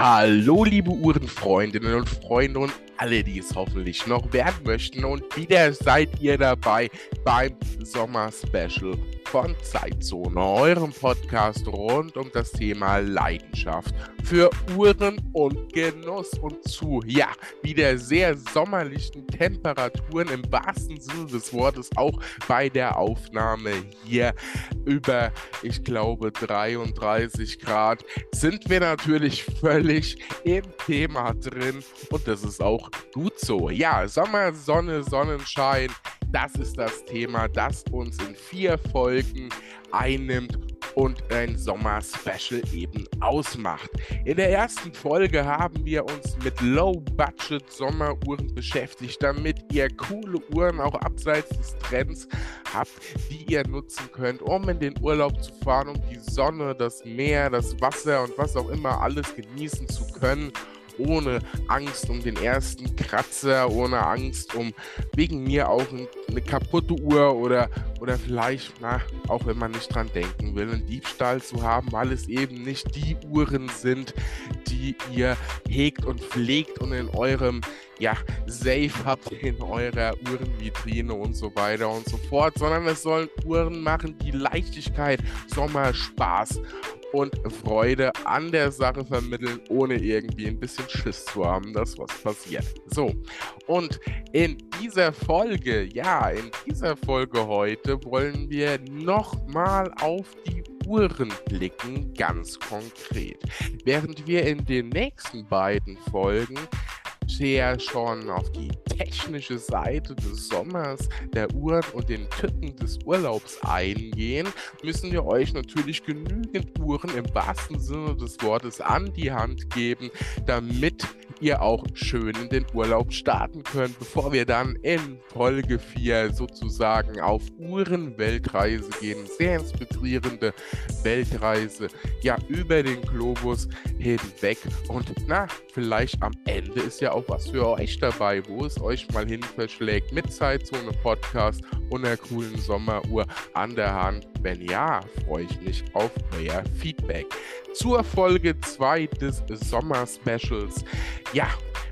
Hallo, liebe Uhrenfreundinnen und Freunde und alle, die es hoffentlich noch werden möchten. Und wieder seid ihr dabei beim Sommer-Special von Zeitzone, eurem Podcast rund um das Thema Leidenschaft für Uhren und Genuss und zu, ja, wieder sehr sommerlichen Temperaturen im wahrsten Sinne des Wortes, auch bei der Aufnahme hier über, ich glaube, 33 Grad, sind wir natürlich völlig im Thema drin und das ist auch gut so. Ja, Sommer, Sonne, Sonnenschein, das ist das Thema, das uns in vier Folgen einnimmt und ein Sommer-Special eben ausmacht. In der ersten Folge haben wir uns mit Low-Budget-Sommeruhren beschäftigt, damit ihr coole Uhren auch abseits des Trends habt, die ihr nutzen könnt, um in den Urlaub zu fahren, um die Sonne, das Meer, das Wasser und was auch immer alles genießen zu können ohne Angst um den ersten Kratzer, ohne Angst um wegen mir auch eine kaputte Uhr oder, oder vielleicht, na, auch wenn man nicht dran denken will, einen Diebstahl zu haben, weil es eben nicht die Uhren sind, die ihr hegt und pflegt und in eurem ja, Safe habt in eurer Uhrenvitrine und so weiter und so fort, sondern es sollen Uhren machen, die Leichtigkeit, Sommerspaß und Freude an der Sache vermitteln, ohne irgendwie ein bisschen Schiss zu haben, dass was passiert. So, und in dieser Folge, ja, in dieser Folge heute wollen wir nochmal auf die Uhren blicken, ganz konkret. Während wir in den nächsten beiden Folgen sehr schon auf die technische Seite des Sommers, der Uhren und den Tücken des Urlaubs eingehen, müssen wir euch natürlich genügend Uhren im wahrsten Sinne des Wortes an die Hand geben, damit ihr auch schön in den Urlaub starten könnt, bevor wir dann in Folge 4 sozusagen auf Uhrenweltreise gehen. Sehr inspirierende Weltreise, ja, über den Globus hinweg. Und na, vielleicht am Ende ist ja auch was für euch dabei, wo es euch mal hin verschlägt mit Zeitzone Podcast und einer coolen Sommeruhr an der Hand. Wenn ja, freue ich mich auf euer Feedback zur Folge 2 des Sommer-Specials. Ja,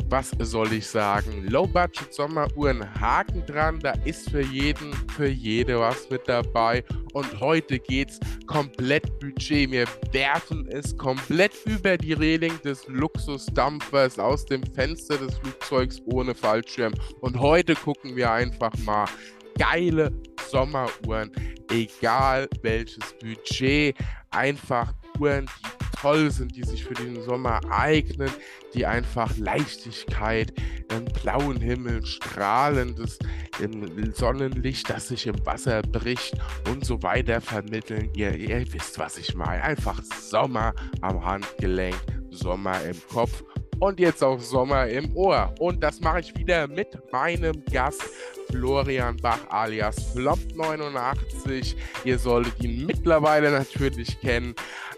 was soll ich sagen? Low-Budget Sommeruhren, Haken dran, da ist für jeden, für jede was mit dabei. Und heute geht's komplett Budget. Wir werfen es komplett über die Reling des Luxusdampfers aus dem Fenster des Flugzeugs ohne Fallschirm. Und heute gucken wir einfach mal geile Sommeruhren, egal welches Budget, einfach Uhren, die toll sind, die sich für den Sommer eignen, die einfach Leichtigkeit, einen blauen Himmel, strahlendes Sonnenlicht, das sich im Wasser bricht und so weiter vermitteln. Ihr, ihr wisst, was ich meine. Einfach Sommer am Handgelenk, Sommer im Kopf und jetzt auch Sommer im Ohr. Und das mache ich wieder mit meinem Gast Florian Bach alias Flop89. Ihr solltet ihn mittlerweile natürlich kennen.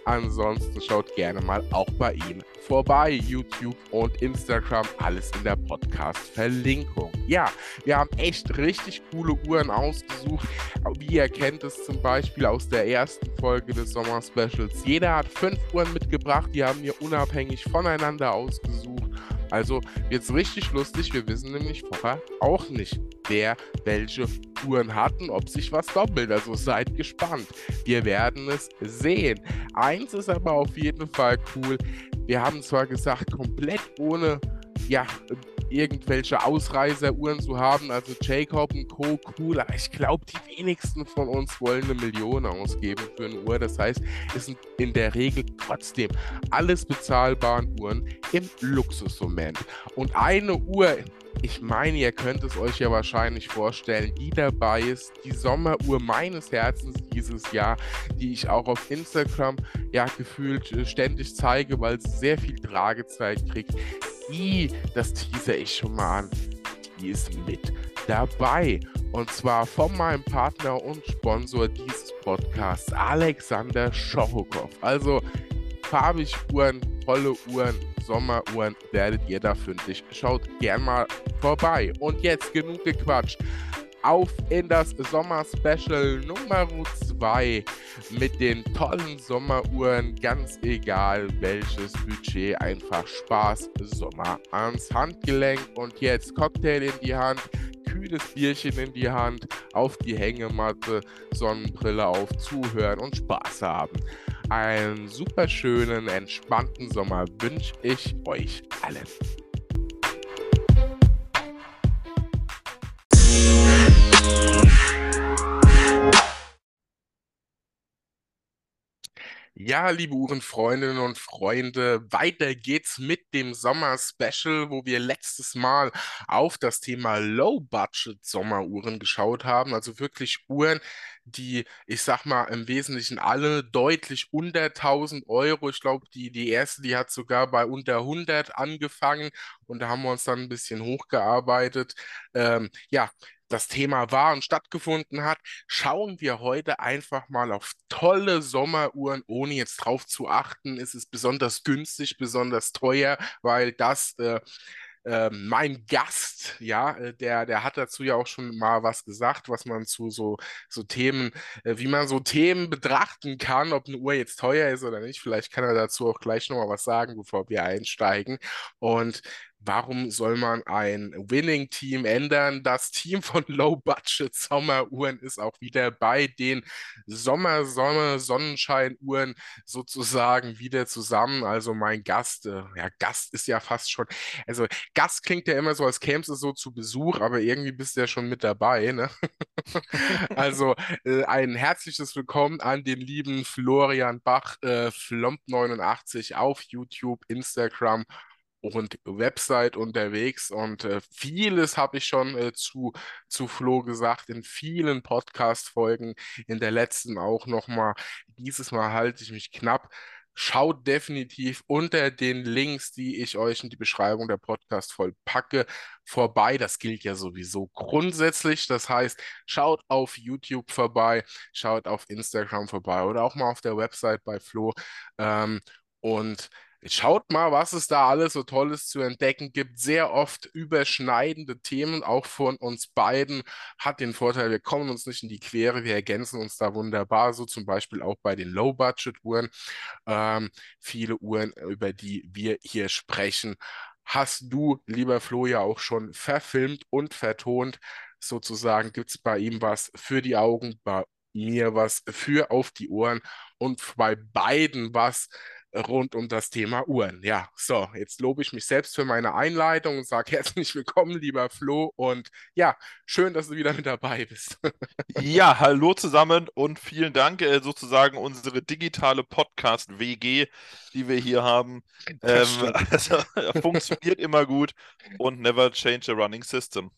Ansonsten schaut gerne mal auch bei ihm vorbei. YouTube und Instagram, alles in der Podcast-Verlinkung. Ja, wir haben echt richtig coole Uhren ausgesucht. Wie ihr kennt es zum Beispiel aus der ersten Folge des Sommer-Specials. Jeder hat fünf Uhren mitgebracht, die haben wir unabhängig voneinander ausgesucht. Also wird es richtig lustig. Wir wissen nämlich vorher auch nicht, wer welche Uhren hatten, ob sich was doppelt. Also seid gespannt. Wir werden es sehen. Eins ist aber auf jeden Fall cool. Wir haben zwar gesagt, komplett ohne ja, irgendwelche Ausreiseruhren zu haben, also Jacob und Co. cool, aber ich glaube, die wenigsten von uns wollen eine Million ausgeben für eine Uhr. Das heißt, es sind in der Regel trotzdem alles bezahlbaren Uhren im Luxusmoment. Und eine Uhr, ich meine, ihr könnt es euch ja wahrscheinlich vorstellen, die dabei ist, die Sommeruhr meines Herzens dieses Jahr, die ich auch auf Instagram ja gefühlt äh, ständig zeige, weil sie sehr viel Tragezeit kriegt die, das teaser ich schon mal an, die ist mit dabei. Und zwar von meinem Partner und Sponsor dieses Podcasts, Alexander Schochokow. Also farbig Uhren, tolle Uhren, Sommeruhren werdet ihr da fündig. Schaut gern mal vorbei. Und jetzt genug gequatscht. Auf in das Sommer-Special Nummer 2 mit den tollen Sommeruhren. Ganz egal welches Budget, einfach Spaß, Sommer ans Handgelenk. Und jetzt Cocktail in die Hand, kühles Bierchen in die Hand, auf die Hängematte, Sonnenbrille auf, zuhören und Spaß haben. Einen super schönen, entspannten Sommer wünsche ich euch allen. Ja, liebe Uhrenfreundinnen und Freunde, weiter geht's mit dem Sommer-Special, wo wir letztes Mal auf das Thema Low-Budget-Sommeruhren geschaut haben. Also wirklich Uhren, die, ich sag mal, im Wesentlichen alle deutlich unter 1000 Euro. Ich glaube, die, die erste, die hat sogar bei unter 100 angefangen und da haben wir uns dann ein bisschen hochgearbeitet. Ähm, ja, das Thema war und stattgefunden hat, schauen wir heute einfach mal auf tolle Sommeruhren, ohne jetzt drauf zu achten, ist es besonders günstig, besonders teuer, weil das äh, äh, mein Gast, ja, äh, der, der hat dazu ja auch schon mal was gesagt, was man zu so, so Themen, äh, wie man so Themen betrachten kann, ob eine Uhr jetzt teuer ist oder nicht. Vielleicht kann er dazu auch gleich nochmal was sagen, bevor wir einsteigen. Und Warum soll man ein Winning-Team ändern? Das Team von Low-Budget-Sommeruhren ist auch wieder bei den Sommer-Sonne-Sonnenschein-Uhren sozusagen wieder zusammen. Also mein Gast, äh, ja, Gast ist ja fast schon, also Gast klingt ja immer so, als käme es so zu Besuch, aber irgendwie bist du ja schon mit dabei, ne? also äh, ein herzliches Willkommen an den lieben Florian Bach, äh, Flomp89 auf YouTube, Instagram und Website unterwegs und äh, vieles habe ich schon äh, zu, zu Flo gesagt in vielen Podcast-Folgen, in der letzten auch nochmal. Dieses Mal halte ich mich knapp. Schaut definitiv unter den Links, die ich euch in die Beschreibung der Podcast voll packe, vorbei. Das gilt ja sowieso grundsätzlich. Das heißt, schaut auf YouTube vorbei, schaut auf Instagram vorbei oder auch mal auf der Website bei Flo. Ähm, und Schaut mal, was es da alles so Tolles zu entdecken gibt. Sehr oft überschneidende Themen, auch von uns beiden. Hat den Vorteil, wir kommen uns nicht in die Quere, wir ergänzen uns da wunderbar, so zum Beispiel auch bei den Low-Budget-Uhren. Ähm, viele Uhren, über die wir hier sprechen, hast du, lieber Flo, ja auch schon verfilmt und vertont. Sozusagen gibt es bei ihm was für die Augen, bei mir was für auf die Ohren und bei beiden was rund um das Thema Uhren. Ja, so, jetzt lobe ich mich selbst für meine Einleitung und sage herzlich willkommen, lieber Flo. Und ja, schön, dass du wieder mit dabei bist. ja, hallo zusammen und vielen Dank, äh, sozusagen unsere digitale Podcast-WG, die wir hier haben. Ähm, also, funktioniert immer gut und never change a running system.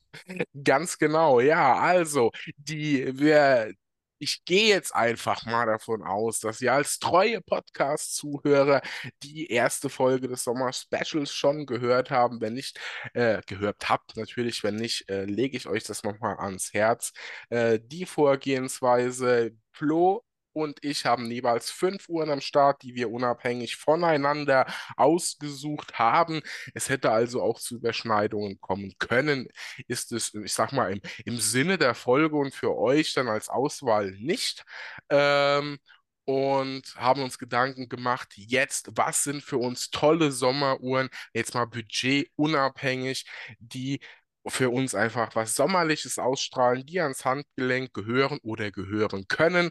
Ganz genau, ja. Also, die, wir, ich gehe jetzt einfach mal davon aus, dass ihr als treue Podcast-Zuhörer die erste Folge des Sommer-Specials schon gehört haben. Wenn nicht, äh, gehört habt natürlich, wenn nicht, äh, lege ich euch das nochmal ans Herz. Äh, die Vorgehensweise Flo und ich haben jeweils fünf Uhren am Start, die wir unabhängig voneinander ausgesucht haben. Es hätte also auch zu Überschneidungen kommen können. Ist es, ich sag mal, im, im Sinne der Folge und für euch dann als Auswahl nicht. Ähm, und haben uns Gedanken gemacht, jetzt, was sind für uns tolle Sommeruhren, jetzt mal budgetunabhängig, die für uns einfach was Sommerliches ausstrahlen, die ans Handgelenk gehören oder gehören können.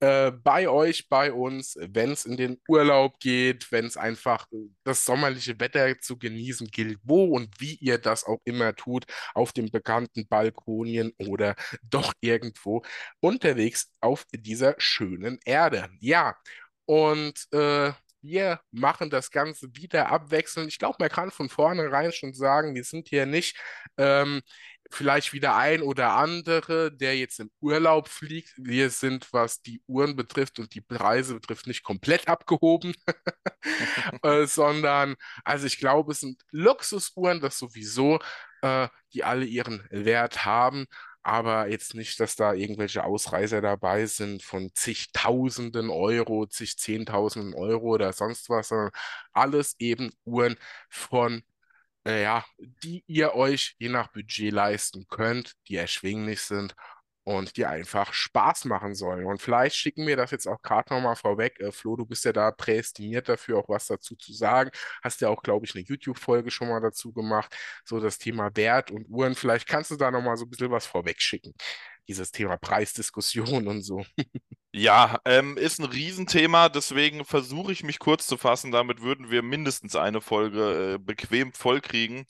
Äh, bei euch, bei uns, wenn es in den Urlaub geht, wenn es einfach äh, das sommerliche Wetter zu genießen gilt, wo und wie ihr das auch immer tut, auf den bekannten Balkonien oder doch irgendwo unterwegs auf dieser schönen Erde. Ja, und äh, wir machen das Ganze wieder abwechselnd. Ich glaube, man kann von vornherein schon sagen, wir sind hier nicht ähm, vielleicht wieder ein oder andere, der jetzt im Urlaub fliegt. Wir sind, was die Uhren betrifft und die Preise betrifft, nicht komplett abgehoben, äh, sondern, also ich glaube, es sind Luxusuhren, das sowieso, äh, die alle ihren Wert haben aber jetzt nicht, dass da irgendwelche Ausreißer dabei sind von zigtausenden Euro, zig Zehntausenden Euro oder sonst was, sondern alles eben Uhren von äh, ja, die ihr euch je nach Budget leisten könnt, die erschwinglich sind und die einfach Spaß machen sollen. Und vielleicht schicken wir das jetzt auch gerade nochmal vorweg. Äh, Flo, du bist ja da prädestiniert dafür, auch was dazu zu sagen. Hast ja auch, glaube ich, eine YouTube-Folge schon mal dazu gemacht, so das Thema Wert und Uhren. Vielleicht kannst du da nochmal so ein bisschen was vorweg schicken. Dieses Thema Preisdiskussion und so. Ja, ähm, ist ein Riesenthema, deswegen versuche ich mich kurz zu fassen. Damit würden wir mindestens eine Folge äh, bequem vollkriegen.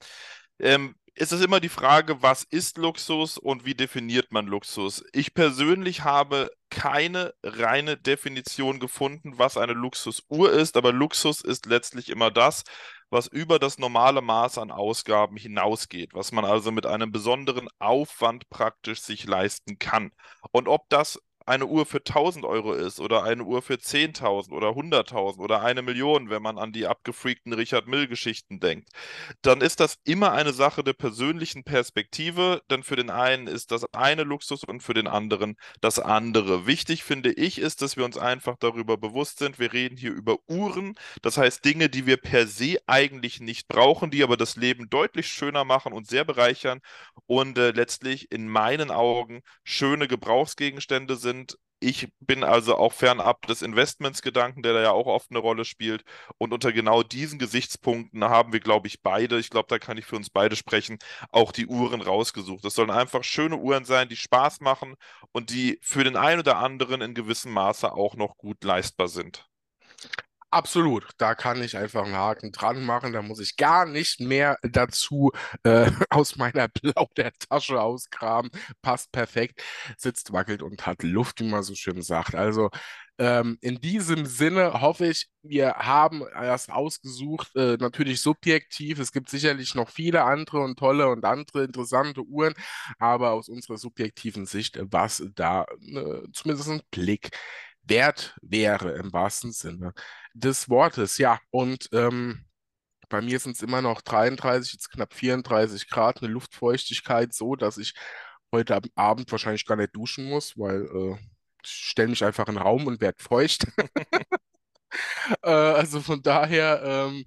Ähm, ist es immer die Frage, was ist Luxus und wie definiert man Luxus? Ich persönlich habe keine reine Definition gefunden, was eine Luxusuhr ist, aber Luxus ist letztlich immer das, was über das normale Maß an Ausgaben hinausgeht, was man also mit einem besonderen Aufwand praktisch sich leisten kann. Und ob das eine Uhr für 1000 Euro ist oder eine Uhr für 10.000 oder 100.000 oder eine Million, wenn man an die abgefreakten Richard Mill-Geschichten denkt, dann ist das immer eine Sache der persönlichen Perspektive, denn für den einen ist das eine Luxus und für den anderen das andere. Wichtig finde ich ist, dass wir uns einfach darüber bewusst sind, wir reden hier über Uhren, das heißt Dinge, die wir per se eigentlich nicht brauchen, die aber das Leben deutlich schöner machen und sehr bereichern und äh, letztlich in meinen Augen schöne Gebrauchsgegenstände sind sind. Ich bin also auch fernab des Investmentsgedanken, der da ja auch oft eine Rolle spielt. Und unter genau diesen Gesichtspunkten haben wir, glaube ich, beide, ich glaube, da kann ich für uns beide sprechen, auch die Uhren rausgesucht. Das sollen einfach schöne Uhren sein, die Spaß machen und die für den einen oder anderen in gewissem Maße auch noch gut leistbar sind. Absolut, da kann ich einfach einen Haken dran machen. Da muss ich gar nicht mehr dazu äh, aus meiner Plaudertasche ausgraben. Passt perfekt, sitzt, wackelt und hat Luft, wie man so schön sagt. Also ähm, in diesem Sinne hoffe ich, wir haben das ausgesucht, äh, natürlich subjektiv. Es gibt sicherlich noch viele andere und tolle und andere interessante Uhren, aber aus unserer subjektiven Sicht, was da äh, zumindest ein Blick wert wäre im wahrsten Sinne des Wortes. Ja, und ähm, bei mir sind es immer noch 33, jetzt knapp 34 Grad, eine Luftfeuchtigkeit so, dass ich heute Abend wahrscheinlich gar nicht duschen muss, weil äh, ich stelle mich einfach in den Raum und werde feucht. äh, also von daher, ähm,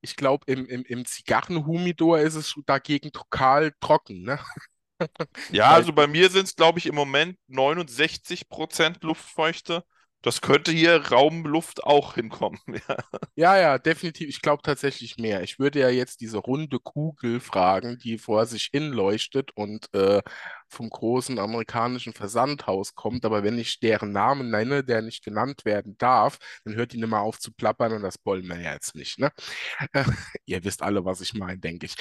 ich glaube, im, im, im Zigarrenhumidor ist es dagegen total trocken, ne? Ja, also bei mir sind es, glaube ich, im Moment 69% Luftfeuchte. Das könnte hier Raumluft auch hinkommen. Ja, ja, ja definitiv. Ich glaube tatsächlich mehr. Ich würde ja jetzt diese runde Kugel fragen, die vor sich hin leuchtet und äh, vom großen amerikanischen Versandhaus kommt. Aber wenn ich deren Namen nenne, der nicht genannt werden darf, dann hört die nicht mehr auf zu plappern und das wollen wir ja jetzt nicht. Ne? Ihr wisst alle, was ich meine, denke ich.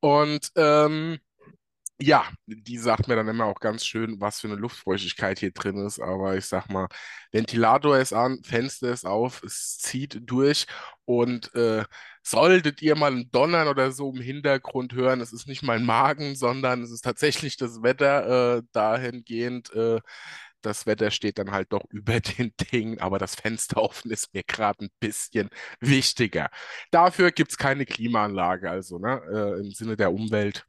Und ähm, ja, die sagt mir dann immer auch ganz schön, was für eine Luftfeuchtigkeit hier drin ist. Aber ich sag mal, Ventilator ist an, Fenster ist auf, es zieht durch. Und äh, solltet ihr mal ein Donnern oder so im Hintergrund hören, es ist nicht mein Magen, sondern es ist tatsächlich das Wetter äh, dahingehend. Äh, das Wetter steht dann halt doch über den Dingen, aber das Fenster offen ist mir gerade ein bisschen wichtiger. Dafür gibt es keine Klimaanlage, also ne, äh, im Sinne der Umwelt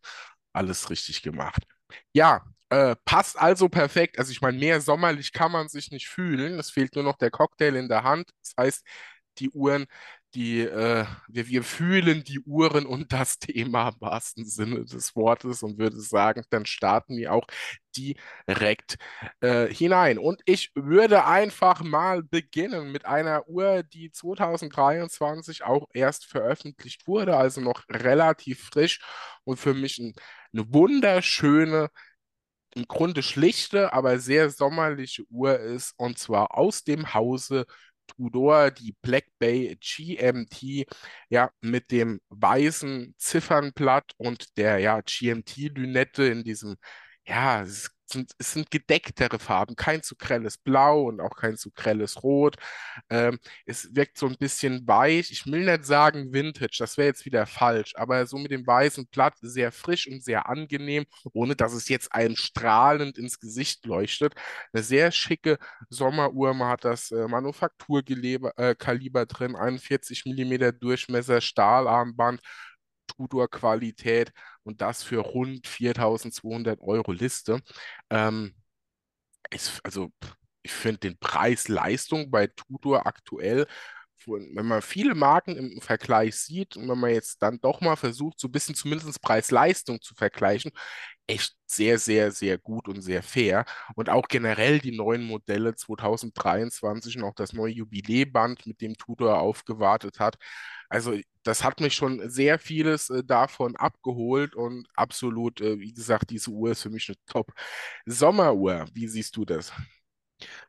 alles richtig gemacht. Ja, äh, passt also perfekt. Also ich meine, mehr sommerlich kann man sich nicht fühlen. Es fehlt nur noch der Cocktail in der Hand. Das heißt, die Uhren die, äh, wir, wir fühlen die Uhren und das Thema im wahrsten Sinne des Wortes und würde sagen, dann starten wir auch direkt äh, hinein. Und ich würde einfach mal beginnen mit einer Uhr, die 2023 auch erst veröffentlicht wurde, also noch relativ frisch und für mich ein, eine wunderschöne im Grunde schlichte, aber sehr sommerliche Uhr ist, und zwar aus dem Hause Tudor, die Black Bay GMT, ja, mit dem weißen Ziffernblatt und der ja, GMT-Lünette in diesem, ja, es sind, es sind gedecktere Farben, kein zu grelles Blau und auch kein zu grelles Rot. Ähm, es wirkt so ein bisschen weich. Ich will nicht sagen Vintage, das wäre jetzt wieder falsch, aber so mit dem weißen Blatt sehr frisch und sehr angenehm, ohne dass es jetzt einem strahlend ins Gesicht leuchtet. Eine sehr schicke Sommeruhr. Man hat das äh, Manufakturkaliber äh, drin, 41 mm Durchmesser, Stahlarmband. Tudor-Qualität und das für rund 4200 Euro Liste. Ähm, ist, also ich finde den Preis-Leistung bei Tudor aktuell wenn man viele Marken im Vergleich sieht und wenn man jetzt dann doch mal versucht, so ein bisschen zumindest Preis-Leistung zu vergleichen, echt sehr, sehr, sehr gut und sehr fair. Und auch generell die neuen Modelle 2023 und auch das neue Jubiläeband, mit dem Tudor aufgewartet hat. Also das hat mich schon sehr vieles äh, davon abgeholt und absolut, äh, wie gesagt, diese Uhr ist für mich eine Top-Sommeruhr. Wie siehst du das?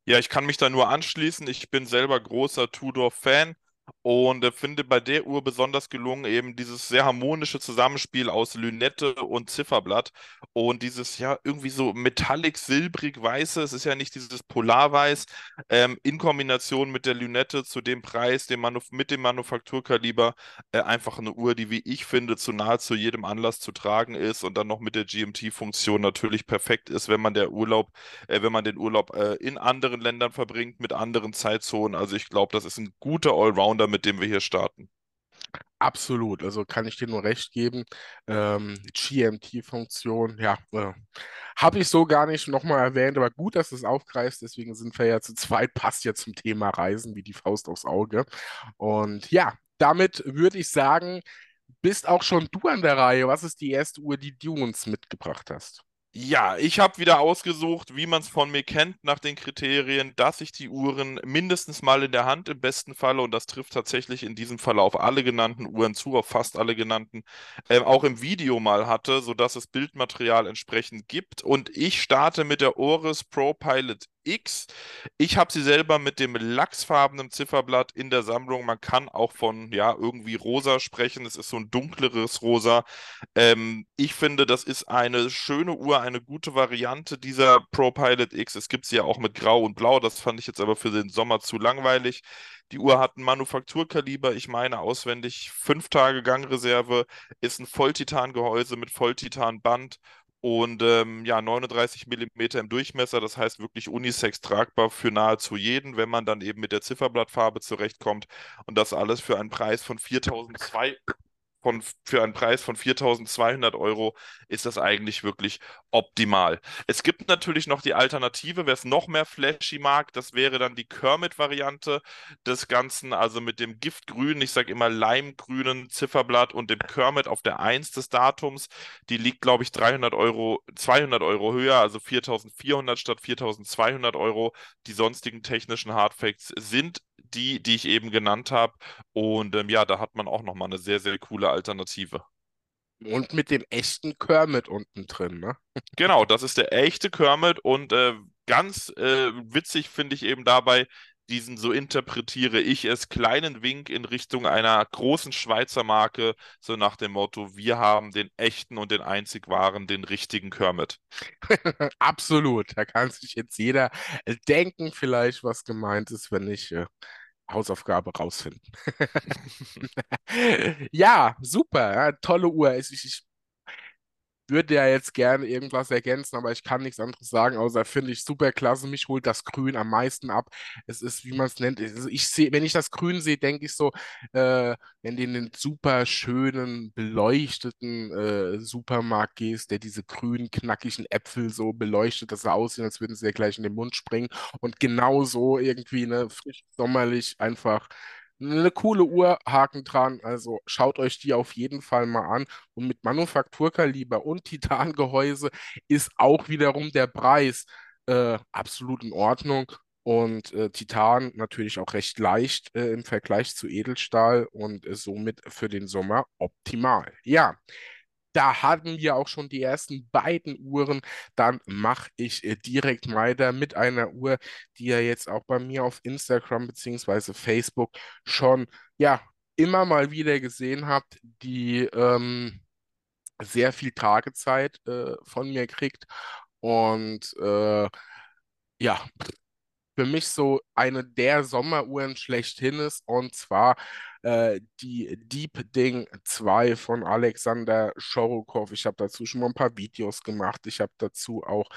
Ja, ich kann mich da nur anschließen. Ich bin selber großer Tudor-Fan. Und äh, finde bei der Uhr besonders gelungen eben dieses sehr harmonische Zusammenspiel aus Lünette und Zifferblatt und dieses ja irgendwie so metallic silbrig weiße, es ist ja nicht dieses Polarweiß, ähm, in Kombination mit der Lünette zu dem Preis, dem Manuf mit dem Manufakturkaliber, äh, einfach eine Uhr, die wie ich finde zu nahezu jedem Anlass zu tragen ist und dann noch mit der GMT-Funktion natürlich perfekt ist, wenn man der Urlaub, äh, wenn man den Urlaub äh, in anderen Ländern verbringt mit anderen Zeitzonen. Also ich glaube, das ist ein guter Allround Allrounder, mit dem wir hier starten. Absolut, also kann ich dir nur recht geben. Ähm, GMT-Funktion, ja, äh, habe ich so gar nicht nochmal erwähnt, aber gut, dass du es aufgreifst, deswegen sind wir ja zu zweit, passt ja zum Thema Reisen wie die Faust aufs Auge. Und ja, damit würde ich sagen, bist auch schon du an der Reihe. Was ist die erste Uhr, die du uns mitgebracht hast? Ja, ich habe wieder ausgesucht, wie man es von mir kennt, nach den Kriterien, dass ich die Uhren mindestens mal in der Hand im besten Falle, und das trifft tatsächlich in diesem Fall auf alle genannten Uhren zu, auf fast alle genannten, äh, auch im Video mal hatte, sodass es Bildmaterial entsprechend gibt. Und ich starte mit der Oris Pro Pilot X. Ich habe sie selber mit dem lachsfarbenen Zifferblatt in der Sammlung. Man kann auch von ja irgendwie rosa sprechen. Es ist so ein dunkleres Rosa. Ähm, ich finde, das ist eine schöne Uhr, eine gute Variante dieser Pro Pilot X. Es gibt sie ja auch mit Grau und Blau. Das fand ich jetzt aber für den Sommer zu langweilig. Die Uhr hat ein Manufakturkaliber, ich meine auswendig fünf Tage Gangreserve, ist ein Volltitangehäuse mit Volltitanband und ähm, ja, 39 mm im Durchmesser, das heißt wirklich unisex tragbar für nahezu jeden, wenn man dann eben mit der Zifferblattfarbe zurechtkommt. Und das alles für einen Preis von 4.200 von, für einen Preis von 4.200 Euro ist das eigentlich wirklich optimal. Es gibt natürlich noch die Alternative, wer es noch mehr flashy mag, das wäre dann die Kermit-Variante des Ganzen, also mit dem Giftgrün, ich sage immer Leimgrünen Zifferblatt und dem Kermit auf der 1 des Datums. Die liegt, glaube ich, 300 Euro, 200 Euro höher, also 4.400 statt 4.200 Euro. Die sonstigen technischen Hardfacts sind die, die ich eben genannt habe. Und ähm, ja, da hat man auch nochmal eine sehr, sehr coole Alternative. Und mit dem echten Kermit unten drin, ne? Genau, das ist der echte Kermit und äh, ganz äh, witzig finde ich eben dabei, diesen, so interpretiere ich es, kleinen Wink in Richtung einer großen Schweizer Marke, so nach dem Motto, wir haben den echten und den einzig wahren, den richtigen Kermit. Absolut, da kann sich jetzt jeder denken, vielleicht, was gemeint ist, wenn ich äh, Hausaufgabe rausfinden. ja, super, ja, tolle Uhr. Ich, ich, würde ja jetzt gerne irgendwas ergänzen, aber ich kann nichts anderes sagen, außer finde ich super klasse. Mich holt das Grün am meisten ab. Es ist, wie man es nennt, ich sehe, wenn ich das Grün sehe, denke ich so, äh, wenn du in den super schönen, beleuchteten äh, Supermarkt gehst, der diese grünen, knackigen Äpfel so beleuchtet, dass sie aussehen, als würden sie ja gleich in den Mund springen. Und genau so irgendwie, ne, frisch sommerlich einfach eine coole Uhr, Haken dran. Also schaut euch die auf jeden Fall mal an. Und mit Manufakturkaliber und Titangehäuse ist auch wiederum der Preis äh, absolut in Ordnung. Und äh, Titan natürlich auch recht leicht äh, im Vergleich zu Edelstahl und äh, somit für den Sommer optimal. Ja, da hatten wir auch schon die ersten beiden Uhren. Dann mache ich äh, direkt weiter mit einer Uhr, die ihr jetzt auch bei mir auf Instagram bzw. Facebook schon ja immer mal wieder gesehen habt, die ähm, sehr viel Tragezeit äh, von mir kriegt. Und äh, ja, für mich so eine der Sommeruhren schlechthin ist. Und zwar äh, die Deep Ding 2 von Alexander Schorokow. Ich habe dazu schon mal ein paar Videos gemacht. Ich habe dazu auch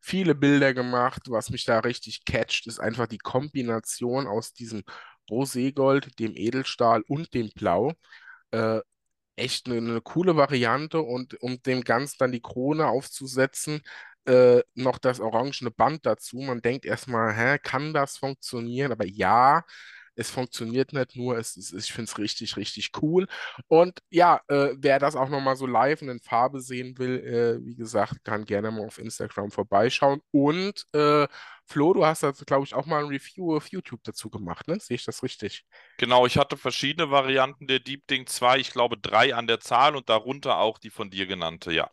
viele Bilder gemacht. Was mich da richtig catcht, ist einfach die Kombination aus diesem Roségold, dem Edelstahl und dem Blau. Äh, echt eine, eine, coole Variante und um dem Ganzen dann die Krone aufzusetzen, äh, noch das orangene Band dazu. Man denkt erstmal, hä, kann das funktionieren? Aber ja, es funktioniert nicht nur, es, es, ich finde es richtig, richtig cool. Und ja, äh, wer das auch nochmal so live und in Farbe sehen will, äh, wie gesagt, kann gerne mal auf Instagram vorbeischauen. Und äh, Flo, du hast da, glaube ich, auch mal ein Review auf YouTube dazu gemacht, ne? Sehe ich das richtig? Genau, ich hatte verschiedene Varianten der Deep Ding 2, ich glaube drei an der Zahl und darunter auch die von dir genannte, ja.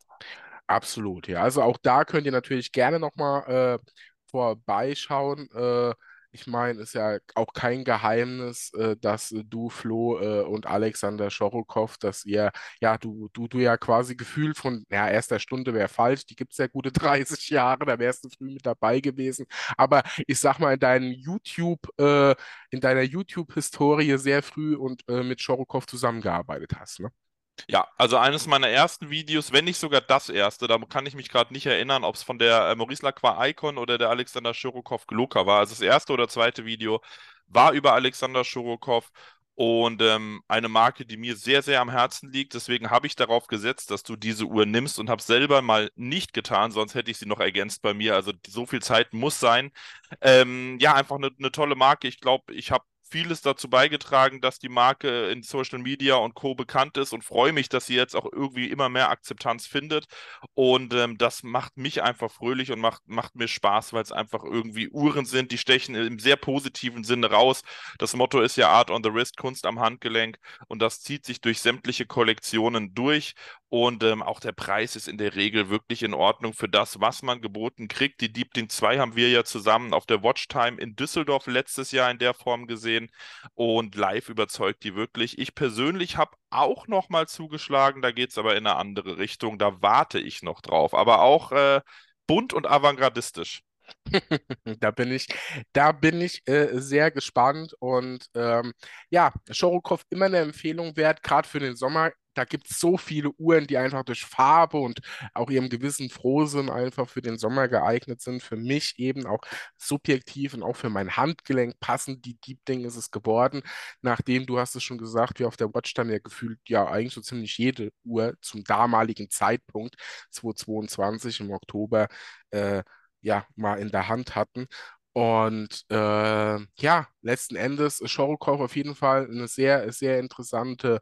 Absolut, ja. Also auch da könnt ihr natürlich gerne nochmal äh, vorbeischauen. Äh, ich meine, ist ja auch kein Geheimnis, äh, dass du, Flo äh, und Alexander Schorokow, dass ihr, ja, du, du, du ja quasi gefühlt von, ja, erster Stunde wäre falsch, die gibt es ja gute 30 Jahre, da wärst du früh mit dabei gewesen. Aber ich sag mal, in deinem YouTube, äh, in deiner YouTube-Historie sehr früh und äh, mit Schorokow zusammengearbeitet hast, ne? Ja, also eines meiner ersten Videos, wenn nicht sogar das erste, da kann ich mich gerade nicht erinnern, ob es von der äh, Maurice Lacroix Icon oder der Alexander Schirokov Gloka war. Also das erste oder zweite Video war über Alexander Schirokov und ähm, eine Marke, die mir sehr, sehr am Herzen liegt. Deswegen habe ich darauf gesetzt, dass du diese Uhr nimmst und habe es selber mal nicht getan, sonst hätte ich sie noch ergänzt bei mir. Also so viel Zeit muss sein. Ähm, ja, einfach eine, eine tolle Marke. Ich glaube, ich habe vieles dazu beigetragen, dass die Marke in Social Media und Co. bekannt ist und freue mich, dass sie jetzt auch irgendwie immer mehr Akzeptanz findet. Und ähm, das macht mich einfach fröhlich und macht, macht mir Spaß, weil es einfach irgendwie Uhren sind, die stechen im sehr positiven Sinne raus. Das Motto ist ja Art on the Wrist, Kunst am Handgelenk und das zieht sich durch sämtliche Kollektionen durch. Und ähm, auch der Preis ist in der Regel wirklich in Ordnung für das, was man geboten kriegt. Die Deep Ding 2 haben wir ja zusammen auf der Watchtime in Düsseldorf letztes Jahr in der Form gesehen und live überzeugt die wirklich. Ich persönlich habe auch noch mal zugeschlagen, da geht es aber in eine andere Richtung. Da warte ich noch drauf, aber auch äh, bunt und avantgardistisch. Da bin ich, da bin ich äh, sehr gespannt und ähm, ja, Schorokow immer eine Empfehlung wert, gerade für den Sommer da gibt es so viele Uhren, die einfach durch Farbe und auch ihrem gewissen Frohsinn einfach für den Sommer geeignet sind. Für mich eben auch subjektiv und auch für mein Handgelenk passend. Die Deep Ding ist es geworden, nachdem du hast es schon gesagt, wir auf der Watch dann ja gefühlt ja eigentlich so ziemlich jede Uhr zum damaligen Zeitpunkt 2022 im Oktober äh, ja mal in der Hand hatten. Und äh, ja, letzten Endes Shorokow auf jeden Fall eine sehr, sehr interessante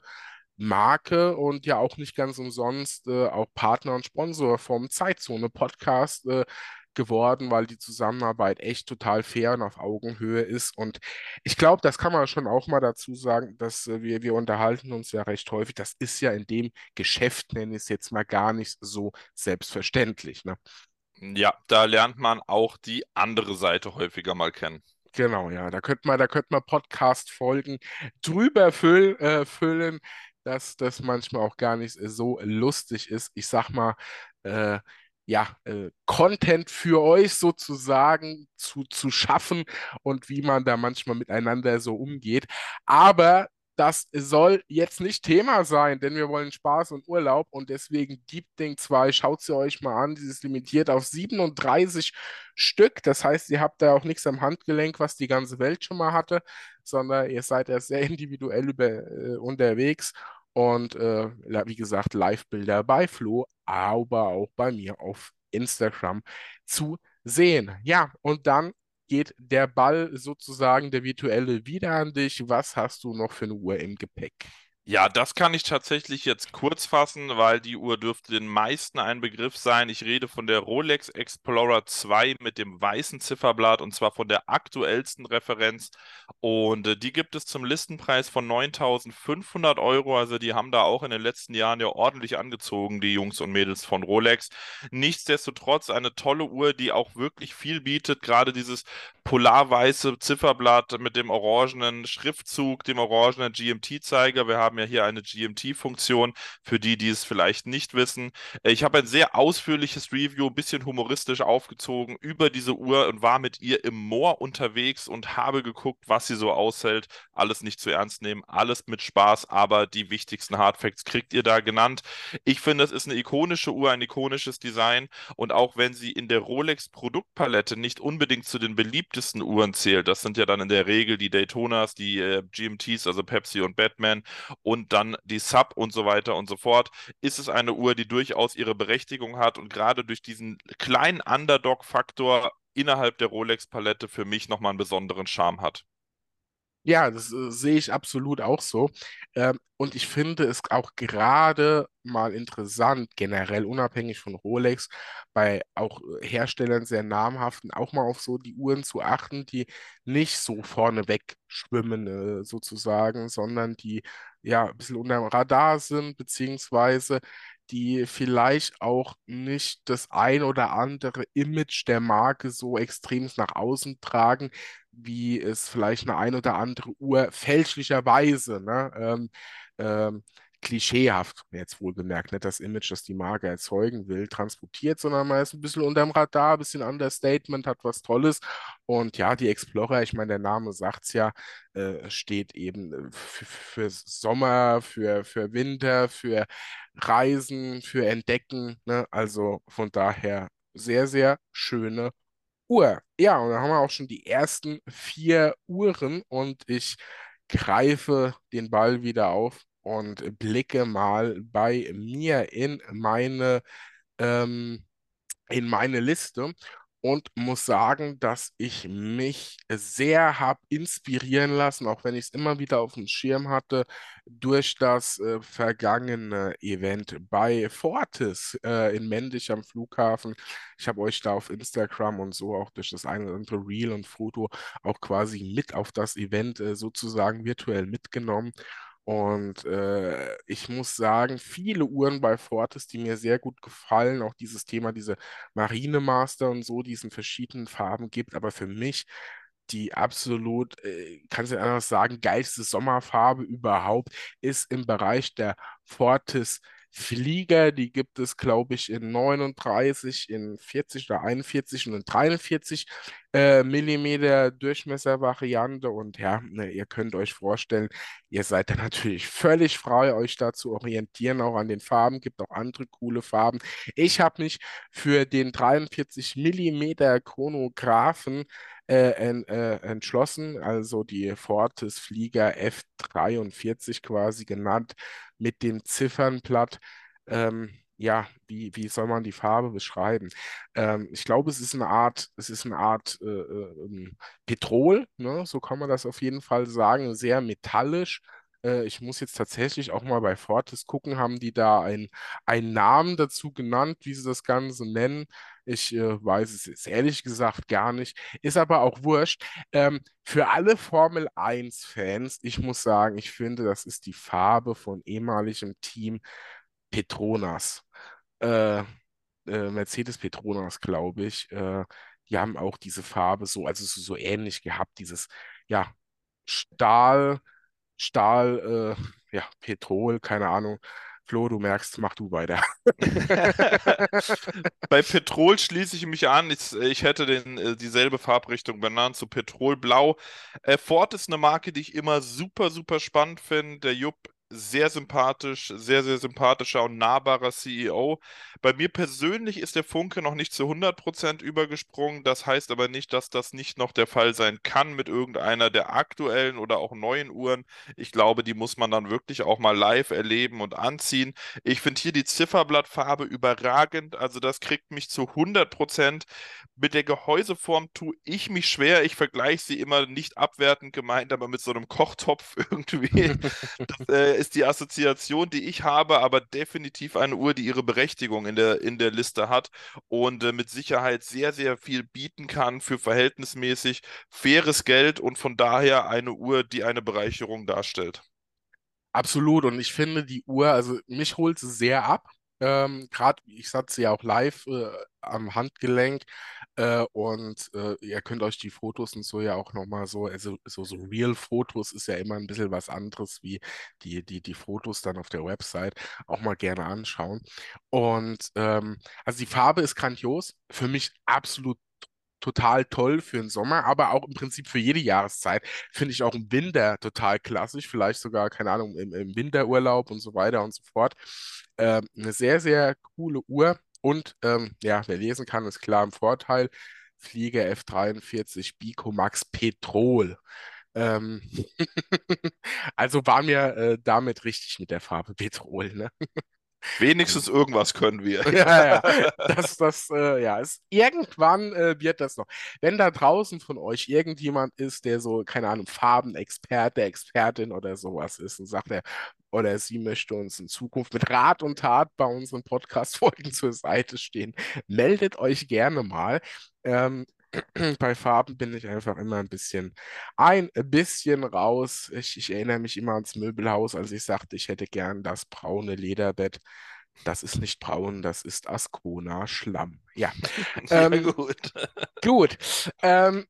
Marke und ja auch nicht ganz umsonst äh, auch Partner und Sponsor vom Zeitzone Podcast äh, geworden, weil die Zusammenarbeit echt total fair und auf Augenhöhe ist. Und ich glaube, das kann man schon auch mal dazu sagen, dass äh, wir, wir unterhalten uns ja recht häufig. Das ist ja in dem Geschäft, nenne ich es jetzt mal gar nicht so selbstverständlich. Ne? Ja, da lernt man auch die andere Seite häufiger mal kennen. Genau, ja, da könnte man, da könnte man Podcast-Folgen drüber füllen, äh, füllen dass das manchmal auch gar nicht so lustig ist. Ich sag mal, äh, ja, äh, Content für euch sozusagen zu, zu schaffen und wie man da manchmal miteinander so umgeht. Aber das soll jetzt nicht Thema sein, denn wir wollen Spaß und Urlaub und deswegen Deep Ding 2, schaut sie euch mal an, dieses limitiert auf 37 Stück. Das heißt, ihr habt da auch nichts am Handgelenk, was die ganze Welt schon mal hatte, sondern ihr seid ja sehr individuell über, äh, unterwegs. Und äh, wie gesagt, Live-Bilder bei Flo, aber auch bei mir auf Instagram zu sehen. Ja, und dann geht der Ball sozusagen, der virtuelle, wieder an dich. Was hast du noch für eine Uhr im Gepäck? Ja, das kann ich tatsächlich jetzt kurz fassen, weil die Uhr dürfte den meisten ein Begriff sein. Ich rede von der Rolex Explorer 2 mit dem weißen Zifferblatt und zwar von der aktuellsten Referenz. Und äh, die gibt es zum Listenpreis von 9.500 Euro. Also die haben da auch in den letzten Jahren ja ordentlich angezogen, die Jungs und Mädels von Rolex. Nichtsdestotrotz eine tolle Uhr, die auch wirklich viel bietet. Gerade dieses polarweiße Zifferblatt mit dem orangenen Schriftzug, dem orangenen GMT-Zeiger. Wir haben haben ja hier eine GMT-Funktion, für die, die es vielleicht nicht wissen. Äh, ich habe ein sehr ausführliches Review, ein bisschen humoristisch aufgezogen über diese Uhr und war mit ihr im Moor unterwegs und habe geguckt, was sie so aushält. Alles nicht zu ernst nehmen, alles mit Spaß, aber die wichtigsten Hardfacts kriegt ihr da genannt. Ich finde, es ist eine ikonische Uhr, ein ikonisches Design und auch wenn sie in der Rolex Produktpalette nicht unbedingt zu den beliebtesten Uhren zählt, das sind ja dann in der Regel die Daytonas, die äh, GMTs, also Pepsi und Batman und dann die Sub und so weiter und so fort, ist es eine Uhr, die durchaus ihre Berechtigung hat und gerade durch diesen kleinen Underdog-Faktor innerhalb der Rolex-Palette für mich nochmal einen besonderen Charme hat. Ja, das äh, sehe ich absolut auch so. Ähm, und ich finde es auch gerade mal interessant, generell unabhängig von Rolex, bei auch äh, Herstellern sehr namhaften, auch mal auf so die Uhren zu achten, die nicht so vorneweg schwimmen, äh, sozusagen, sondern die ja ein bisschen unter dem Radar sind, beziehungsweise die vielleicht auch nicht das ein oder andere Image der Marke so extrem nach außen tragen, wie es vielleicht eine ein oder andere Uhr fälschlicherweise, ne, ähm, ähm, klischeehaft, jetzt wohlgemerkt, nicht das Image, das die Marke erzeugen will, transportiert, sondern man ist ein bisschen unterm Radar, ein bisschen Understatement, hat was Tolles. Und ja, die Explorer, ich meine, der Name sagt es ja, äh, steht eben äh, für, für Sommer, für, für Winter, für Reisen, für Entdecken. Ne? Also von daher sehr, sehr schöne Uhr. Ja, und dann haben wir auch schon die ersten vier Uhren und ich greife den Ball wieder auf und blicke mal bei mir in meine, ähm, in meine Liste und muss sagen, dass ich mich sehr habe inspirieren lassen, auch wenn ich es immer wieder auf dem Schirm hatte, durch das äh, vergangene Event bei Fortis äh, in Mendig am Flughafen. Ich habe euch da auf Instagram und so auch durch das eine oder andere Reel und Foto auch quasi mit auf das Event äh, sozusagen virtuell mitgenommen. Und äh, ich muss sagen, viele Uhren bei Fortis, die mir sehr gut gefallen, auch dieses Thema, diese Marinemaster und so, die es in verschiedenen Farben gibt, aber für mich die absolut, äh, kannst du anders sagen, geilste Sommerfarbe überhaupt ist im Bereich der Fortis Flieger. Die gibt es, glaube ich, in 39, in 40 oder 41 und in 43 äh, Millimeter Durchmesservariante. Und ja, ne, ihr könnt euch vorstellen, ihr seid da natürlich völlig frei, euch da zu orientieren, auch an den Farben. Gibt auch andere coole Farben. Ich habe mich für den 43 Millimeter Chronographen äh, äh, entschlossen, also die Fortis Flieger F43 quasi genannt, mit dem Ziffernblatt. Ähm, ja, wie, wie soll man die Farbe beschreiben? Ähm, ich glaube, es ist eine Art, es ist eine Art äh, äh, Petrol, ne? So kann man das auf jeden Fall sagen, sehr metallisch. Äh, ich muss jetzt tatsächlich auch mal bei Fortis gucken, haben die da ein, einen Namen dazu genannt, wie sie das Ganze nennen. Ich äh, weiß es jetzt ehrlich gesagt gar nicht. Ist aber auch wurscht. Ähm, für alle Formel 1-Fans, ich muss sagen, ich finde, das ist die Farbe von ehemaligem Team Petronas. Äh, äh, Mercedes Petronas, glaube ich. Äh, die haben auch diese Farbe so, also so, so ähnlich gehabt, dieses, ja, Stahl, Stahl, äh, ja, Petrol, keine Ahnung. Flo, du merkst, mach du weiter. Bei Petrol schließe ich mich an. Ich, ich hätte den, äh, dieselbe Farbrichtung benannt, zu Petrolblau. Äh, Ford ist eine Marke, die ich immer super, super spannend finde. Der Jupp sehr sympathisch, sehr, sehr sympathischer und nahbarer CEO. Bei mir persönlich ist der Funke noch nicht zu 100% übergesprungen. Das heißt aber nicht, dass das nicht noch der Fall sein kann mit irgendeiner der aktuellen oder auch neuen Uhren. Ich glaube, die muss man dann wirklich auch mal live erleben und anziehen. Ich finde hier die Zifferblattfarbe überragend. Also das kriegt mich zu 100%. Mit der Gehäuseform tue ich mich schwer. Ich vergleiche sie immer nicht abwertend gemeint, aber mit so einem Kochtopf irgendwie. das äh, ist die Assoziation, die ich habe, aber definitiv eine Uhr, die ihre Berechtigung in der, in der Liste hat und äh, mit Sicherheit sehr, sehr viel bieten kann für verhältnismäßig faires Geld und von daher eine Uhr, die eine Bereicherung darstellt. Absolut. Und ich finde die Uhr, also mich holt sie sehr ab. Ähm, Gerade, ich hatte sie ja auch live äh, am Handgelenk. Äh, und äh, ihr könnt euch die Fotos und so ja auch nochmal so, also so, so Real-Fotos ist ja immer ein bisschen was anderes wie die, die, die Fotos dann auf der Website, auch mal gerne anschauen. Und ähm, also die Farbe ist grandios, für mich absolut total toll für den Sommer, aber auch im Prinzip für jede Jahreszeit. Finde ich auch im Winter total klassisch, vielleicht sogar, keine Ahnung, im, im Winterurlaub und so weiter und so fort. Ähm, eine sehr, sehr coole Uhr. Und ähm, ja, wer lesen kann, ist klar im Vorteil. Flieger F43 Bicomax Petrol. Ähm also war mir äh, damit richtig mit der Farbe Petrol. Ne? Wenigstens irgendwas können wir. Ja, ja. Das, das, äh, ja, ist, irgendwann äh, wird das noch. Wenn da draußen von euch irgendjemand ist, der so, keine Ahnung, Farbenexperte, Expertin oder sowas ist und sagt er, oder sie möchte uns in Zukunft mit Rat und Tat bei unseren Podcast-Folgen zur Seite stehen, meldet euch gerne mal. Ähm, bei Farben bin ich einfach immer ein bisschen, ein bisschen raus. Ich, ich erinnere mich immer ans Möbelhaus, als ich sagte, ich hätte gern das braune Lederbett. Das ist nicht braun, das ist Ascona Schlamm. Ja. Ja, Ähm, gut. gut. Ähm,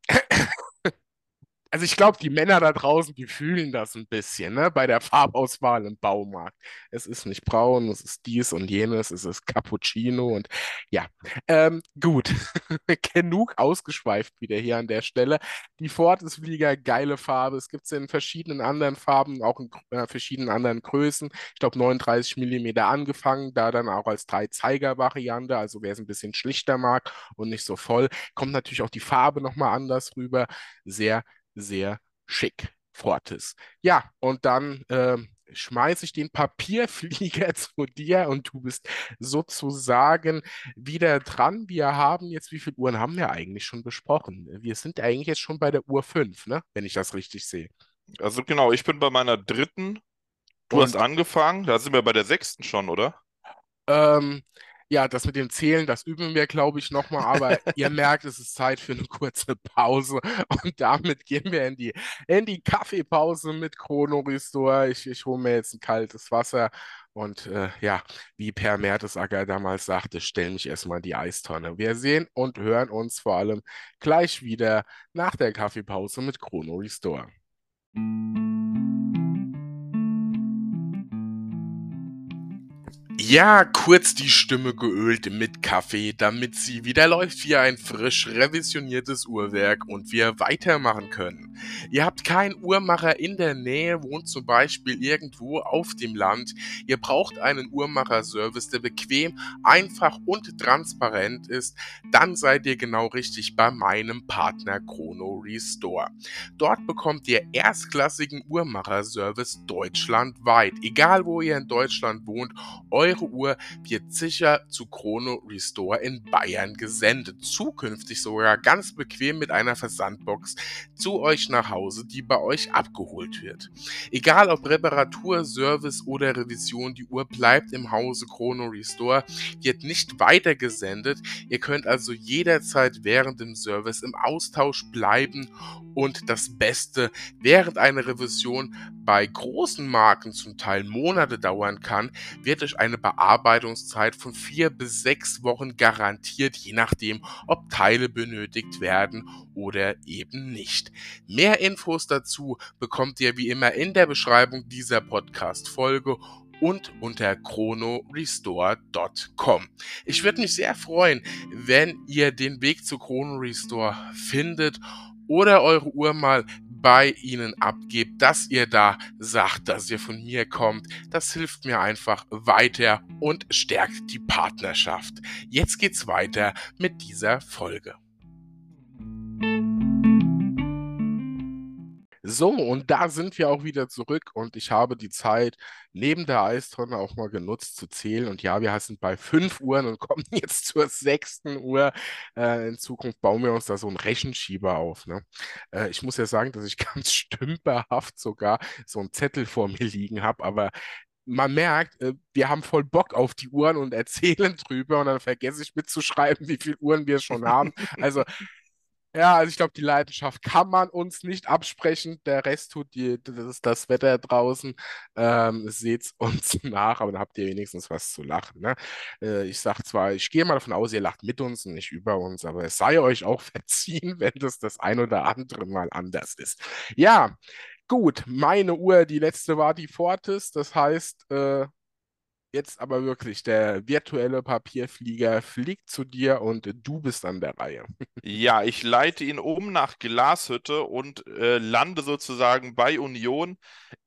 also ich glaube, die Männer da draußen, die fühlen das ein bisschen, ne, bei der Farbauswahl im Baumarkt. Es ist nicht braun, es ist dies und jenes, es ist Cappuccino und ja. Ähm, gut. Genug ausgeschweift wieder hier an der Stelle. Die Ford ist Flieger, geile Farbe. Es gibt sie in verschiedenen anderen Farben, auch in äh, verschiedenen anderen Größen. Ich glaube 39 Millimeter angefangen, da dann auch als Drei-Zeiger-Variante. Also wer es ein bisschen schlichter mag und nicht so voll, kommt natürlich auch die Farbe nochmal anders rüber. Sehr, sehr schick. Fortis. Ja, und dann ähm, schmeiße ich den Papierflieger zu dir und du bist sozusagen wieder dran. Wir haben jetzt, wie viele Uhren haben wir eigentlich schon besprochen? Wir sind eigentlich jetzt schon bei der Uhr 5, ne? Wenn ich das richtig sehe. Also genau, ich bin bei meiner dritten. Du hast Und angefangen, da sind wir bei der sechsten schon, oder? ähm, ja, das mit dem Zählen, das üben wir, glaube ich, nochmal, aber ihr merkt, es ist Zeit für eine kurze Pause und damit gehen wir in die, in die Kaffeepause mit Chrono Restore. Ich, ich hole mir jetzt ein kaltes Wasser und äh, ja, wie Per Mertesacker damals sagte, stell mich erstmal in die Eistonne. Wir sehen und hören uns vor allem gleich wieder nach der Kaffeepause mit Chrono Restore. Ja, kurz die Stimme geölt mit Kaffee, damit sie wieder läuft wie ein frisch revisioniertes Uhrwerk und wir weitermachen können. Ihr habt keinen Uhrmacher in der Nähe, wohnt zum Beispiel irgendwo auf dem Land. Ihr braucht einen Uhrmacherservice, der bequem, einfach und transparent ist. Dann seid ihr genau richtig bei meinem Partner Chrono Restore. Dort bekommt ihr erstklassigen Uhrmacherservice deutschlandweit. Egal wo ihr in Deutschland wohnt, eure Uhr wird sicher zu Chrono Restore in Bayern gesendet. Zukünftig sogar ganz bequem mit einer Versandbox zu euch nach Hause, die bei euch abgeholt wird. Egal ob Reparatur, Service oder Revision, die Uhr bleibt im Hause Chrono Restore, wird nicht weitergesendet. Ihr könnt also jederzeit während dem Service im Austausch bleiben und das Beste, während eine Revision bei großen Marken zum Teil Monate dauern kann, wird durch eine Bearbeitungszeit von vier bis sechs Wochen garantiert, je nachdem, ob Teile benötigt werden oder eben nicht. Mehr Infos dazu bekommt ihr wie immer in der Beschreibung dieser Podcast-Folge und unter chronorestore.com. Ich würde mich sehr freuen, wenn ihr den Weg zu Chrono Restore findet oder eure Uhr mal bei ihnen abgebt, dass ihr da sagt, dass ihr von mir kommt. Das hilft mir einfach weiter und stärkt die Partnerschaft. Jetzt geht's weiter mit dieser Folge. So, und da sind wir auch wieder zurück und ich habe die Zeit neben der Eistonne auch mal genutzt zu zählen. Und ja, wir sind bei fünf Uhren und kommen jetzt zur sechsten Uhr. Äh, in Zukunft bauen wir uns da so einen Rechenschieber auf. Ne? Äh, ich muss ja sagen, dass ich ganz stümperhaft sogar so einen Zettel vor mir liegen habe, aber man merkt, äh, wir haben voll Bock auf die Uhren und erzählen drüber und dann vergesse ich mitzuschreiben, wie viele Uhren wir schon haben. Also ja, also ich glaube, die Leidenschaft kann man uns nicht absprechen. Der Rest tut die, das, das Wetter draußen. Ähm, seht's uns nach, aber dann habt ihr wenigstens was zu lachen. Ne? Äh, ich sag zwar, ich gehe mal davon aus, ihr lacht mit uns und nicht über uns, aber es sei euch auch verziehen, wenn das das ein oder andere Mal anders ist. Ja, gut, meine Uhr, die letzte war die Fortis. Das heißt, äh, jetzt aber wirklich, der virtuelle Papierflieger fliegt zu dir und du bist an der Reihe. Ja, ich leite ihn um nach Glashütte und äh, lande sozusagen bei Union.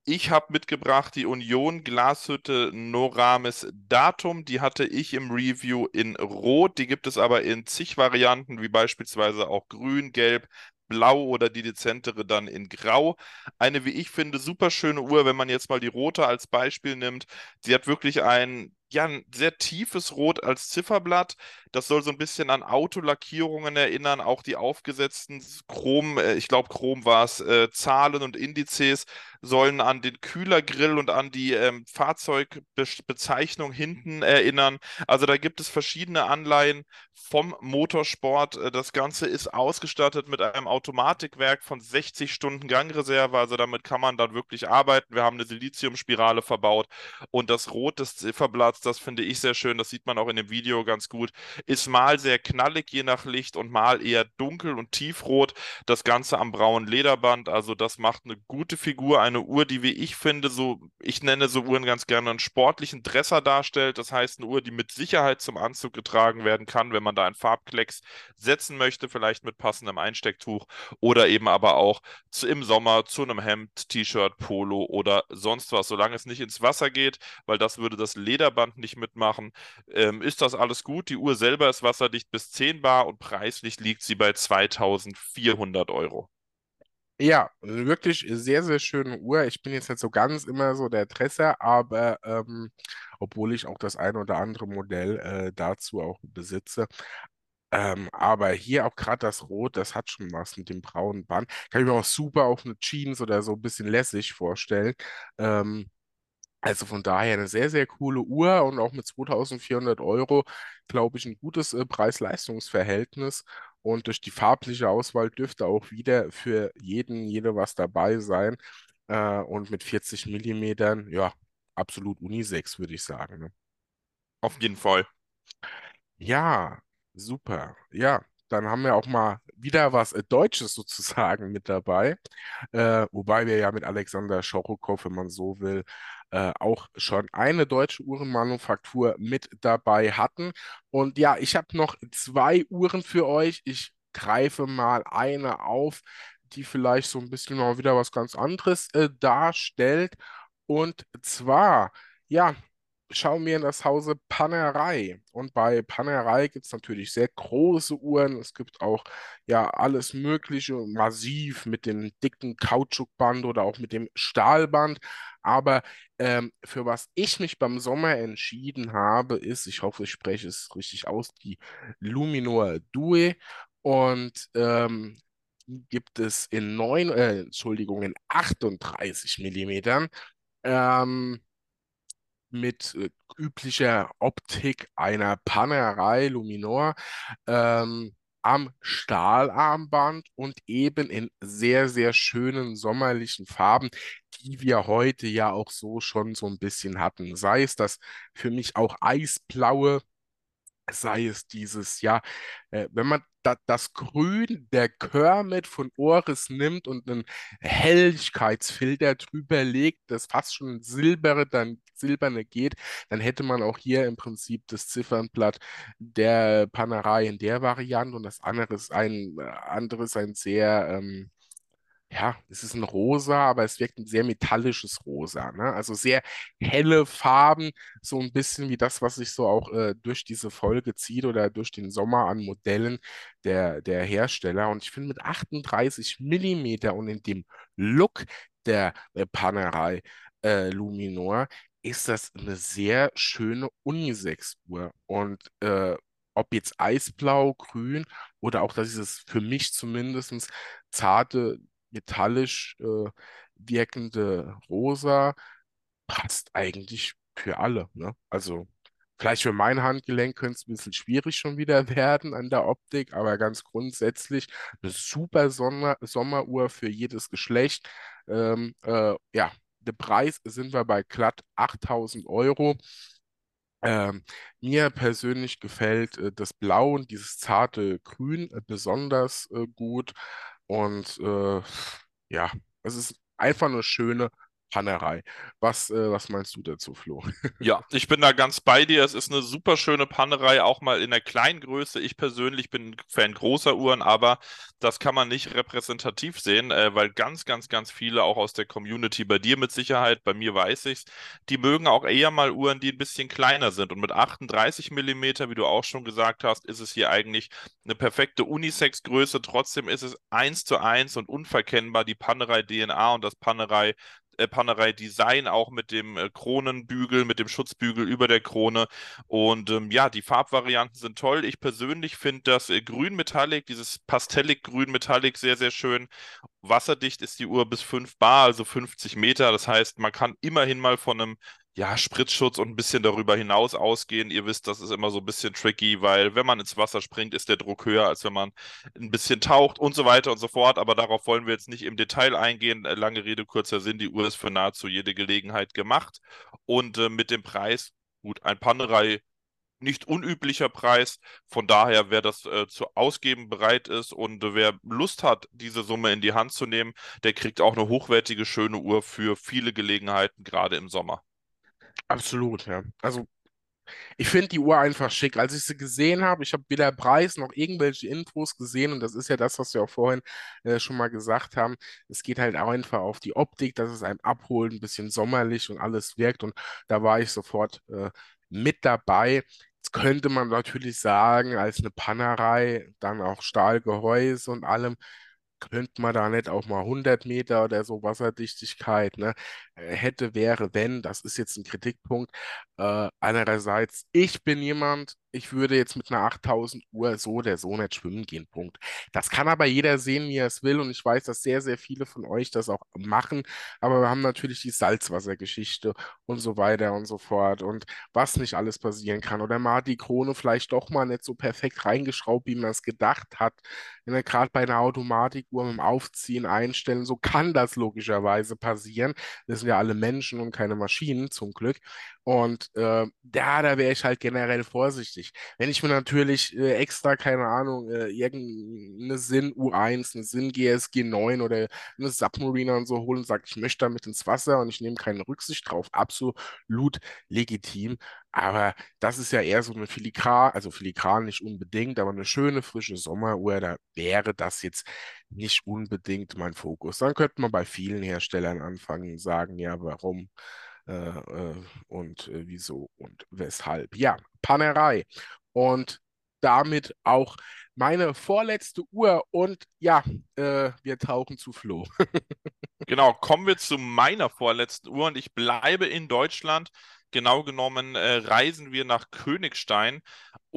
Ich habe mitgebracht die Union Glashütte Noramis Datum. Die hatte ich im Review in Rot. Die gibt es aber in zig Varianten, wie beispielsweise auch Grün, Gelb, Blau oder die dezentere dann in Grau. Eine, wie ich finde, super schöne Uhr, wenn man jetzt mal die rote als Beispiel nimmt. Sie hat wirklich ein ja, ein sehr tiefes Rot als Zifferblatt. Das soll so ein bisschen an Autolackierungen erinnern, auch die aufgesetzten Chrom, äh, ich glaube Chrom war es, äh, Zahlen und Indizes sollen an den Kühlergrill und an die ähm, Fahrzeugbezeichnung hinten erinnern. Also da gibt es verschiedene Anleihen vom Motorsport. Äh, das Ganze ist ausgestattet mit einem Automatikwerk von 60 Stunden Gangreserve. Also damit kann man dann wirklich arbeiten. Wir haben eine Siliziumspirale verbaut und das Rot des Zifferblatts, das finde ich sehr schön. Das sieht man auch in dem Video ganz gut. Ist mal sehr knallig je nach Licht und mal eher dunkel und tiefrot. Das Ganze am braunen Lederband. Also das macht eine gute Figur, eine Uhr, die wie ich finde, so, ich nenne so Uhren ganz gerne einen sportlichen Dresser darstellt. Das heißt, eine Uhr, die mit Sicherheit zum Anzug getragen werden kann, wenn man da einen Farbklecks setzen möchte, vielleicht mit passendem Einstecktuch oder eben aber auch zu, im Sommer zu einem Hemd, T-Shirt, Polo oder sonst was, solange es nicht ins Wasser geht, weil das würde das Lederband nicht mitmachen. Ähm, ist das alles gut? Die Uhr selber ist wasserdicht bis 10 Bar und preislich liegt sie bei 2400 Euro. Ja, wirklich sehr, sehr schöne Uhr. Ich bin jetzt nicht so ganz immer so der Dresser, aber ähm, obwohl ich auch das ein oder andere Modell äh, dazu auch besitze. Ähm, aber hier auch gerade das Rot, das hat schon was mit dem braunen Band. Kann ich mir auch super auf eine Jeans oder so ein bisschen lässig vorstellen. Ähm, also von daher eine sehr, sehr coole Uhr und auch mit 2400 Euro, glaube ich, ein gutes äh, Preis-Leistungs-Verhältnis. Und durch die farbliche Auswahl dürfte auch wieder für jeden, jede was dabei sein. Äh, und mit 40 Millimetern, ja, absolut Unisex, würde ich sagen. Ne? Auf jeden Fall. Ja, super. Ja, dann haben wir auch mal wieder was äh, Deutsches sozusagen mit dabei. Äh, wobei wir ja mit Alexander Schorokow, wenn man so will, äh, auch schon eine deutsche Uhrenmanufaktur mit dabei hatten. Und ja, ich habe noch zwei Uhren für euch. Ich greife mal eine auf, die vielleicht so ein bisschen mal wieder was ganz anderes äh, darstellt. Und zwar, ja, schauen wir in das Hause Panerei. Und bei Panerei gibt es natürlich sehr große Uhren. Es gibt auch ja alles Mögliche, massiv mit dem dicken Kautschukband oder auch mit dem Stahlband. Aber ähm, für was ich mich beim Sommer entschieden habe, ist, ich hoffe, ich spreche es richtig aus, die Luminor Due. Und ähm, die gibt es in 9, äh, Entschuldigung, in 38 Millimetern. Ähm, mit äh, üblicher Optik einer Panerei Luminor ähm, am Stahlarmband und eben in sehr, sehr schönen sommerlichen Farben, die wir heute ja auch so schon so ein bisschen hatten. Sei es das für mich auch eisblaue sei es dieses, ja, äh, wenn man da, das Grün der Kermit von Oris nimmt und einen Helligkeitsfilter drüber legt, das fast schon silbere, dann silberne geht, dann hätte man auch hier im Prinzip das Ziffernblatt der Panerei in der Variante und das andere ist ein, äh, anderes ein sehr, ähm, ja, es ist ein Rosa, aber es wirkt ein sehr metallisches Rosa, ne? Also sehr helle Farben, so ein bisschen wie das, was sich so auch äh, durch diese Folge zieht oder durch den Sommer an Modellen der, der Hersteller. Und ich finde mit 38 Millimeter und in dem Look der äh, Panerei äh, Luminor ist das eine sehr schöne Unisex-Uhr. Und äh, ob jetzt Eisblau, Grün oder auch dieses für mich zumindest zarte metallisch äh, wirkende Rosa passt eigentlich für alle. Ne? Also vielleicht für mein Handgelenk könnte es ein bisschen schwierig schon wieder werden an der Optik, aber ganz grundsätzlich eine super Sommer Sommeruhr für jedes Geschlecht. Ähm, äh, ja, der Preis sind wir bei glatt 8000 Euro. Ähm, mir persönlich gefällt äh, das Blau und dieses zarte Grün äh, besonders äh, gut. Und äh, ja, es ist einfach eine schöne Pannerei. Was, äh, was meinst du dazu, Flo? Ja, ich bin da ganz bei dir. Es ist eine super schöne Pannerei, auch mal in der kleinen Größe. Ich persönlich bin Fan großer Uhren, aber das kann man nicht repräsentativ sehen, äh, weil ganz, ganz, ganz viele auch aus der Community, bei dir mit Sicherheit, bei mir weiß ich's, die mögen auch eher mal Uhren, die ein bisschen kleiner sind. Und mit 38 Millimeter, wie du auch schon gesagt hast, ist es hier eigentlich eine perfekte Unisex-Größe. Trotzdem ist es eins zu eins und unverkennbar die Pannerei DNA und das Pannerei äh, Design, auch mit dem äh, Kronenbügel, mit dem Schutzbügel über der Krone. Und ähm, ja, die Farbvarianten sind toll. Ich persönlich finde das äh, Grün Metallic, dieses Pastellig Grün Metallic sehr, sehr schön. Wasserdicht ist die Uhr bis 5 Bar, also 50 Meter. Das heißt, man kann immerhin mal von einem ja, Spritzschutz und ein bisschen darüber hinaus ausgehen. Ihr wisst, das ist immer so ein bisschen tricky, weil wenn man ins Wasser springt, ist der Druck höher, als wenn man ein bisschen taucht und so weiter und so fort. Aber darauf wollen wir jetzt nicht im Detail eingehen. Äh, lange Rede, kurzer Sinn. Die Uhr ist für nahezu jede Gelegenheit gemacht. Und äh, mit dem Preis, gut, ein Pannerei nicht unüblicher Preis. Von daher, wer das äh, zu ausgeben bereit ist und äh, wer Lust hat, diese Summe in die Hand zu nehmen, der kriegt auch eine hochwertige, schöne Uhr für viele Gelegenheiten, gerade im Sommer. Absolut, ja. Also ich finde die Uhr einfach schick. Als ich sie gesehen habe, ich habe weder Preis noch irgendwelche Infos gesehen und das ist ja das, was wir auch vorhin äh, schon mal gesagt haben. Es geht halt einfach auf die Optik, dass es einem abholt, ein bisschen sommerlich und alles wirkt und da war ich sofort äh, mit dabei. Jetzt könnte man natürlich sagen, als eine Pannerei, dann auch Stahlgehäuse und allem, könnte man da nicht auch mal 100 Meter oder so Wasserdichtigkeit, ne? Hätte, wäre, wenn, das ist jetzt ein Kritikpunkt. Äh, einerseits, ich bin jemand, ich würde jetzt mit einer 8000 Uhr so oder so nicht schwimmen gehen, Punkt. Das kann aber jeder sehen, wie er es will und ich weiß, dass sehr, sehr viele von euch das auch machen, aber wir haben natürlich die Salzwassergeschichte und so weiter und so fort und was nicht alles passieren kann oder mal die Krone vielleicht doch mal nicht so perfekt reingeschraubt, wie man es gedacht hat. Gerade bei einer Automatikuhr mit dem Aufziehen, Einstellen, so kann das logischerweise passieren. Das sind ja alle Menschen und keine Maschinen, zum Glück. Und äh, da, da wäre ich halt generell vorsichtig. Wenn ich mir natürlich äh, extra, keine Ahnung, äh, irgendeine Sinn U1, eine Sinn GSG 9 oder eine Submariner und so hole und sage, ich möchte damit ins Wasser und ich nehme keine Rücksicht drauf, absolut legitim. Aber das ist ja eher so eine Filigran, also Filigran nicht unbedingt, aber eine schöne, frische Sommeruhr, da wäre das jetzt nicht unbedingt mein Fokus. Dann könnte man bei vielen Herstellern anfangen und sagen, ja, warum? Äh, äh, und äh, wieso und weshalb. Ja, Pannerei. Und damit auch meine vorletzte Uhr und ja, äh, wir tauchen zu Flo. genau, kommen wir zu meiner vorletzten Uhr und ich bleibe in Deutschland. Genau genommen äh, reisen wir nach Königstein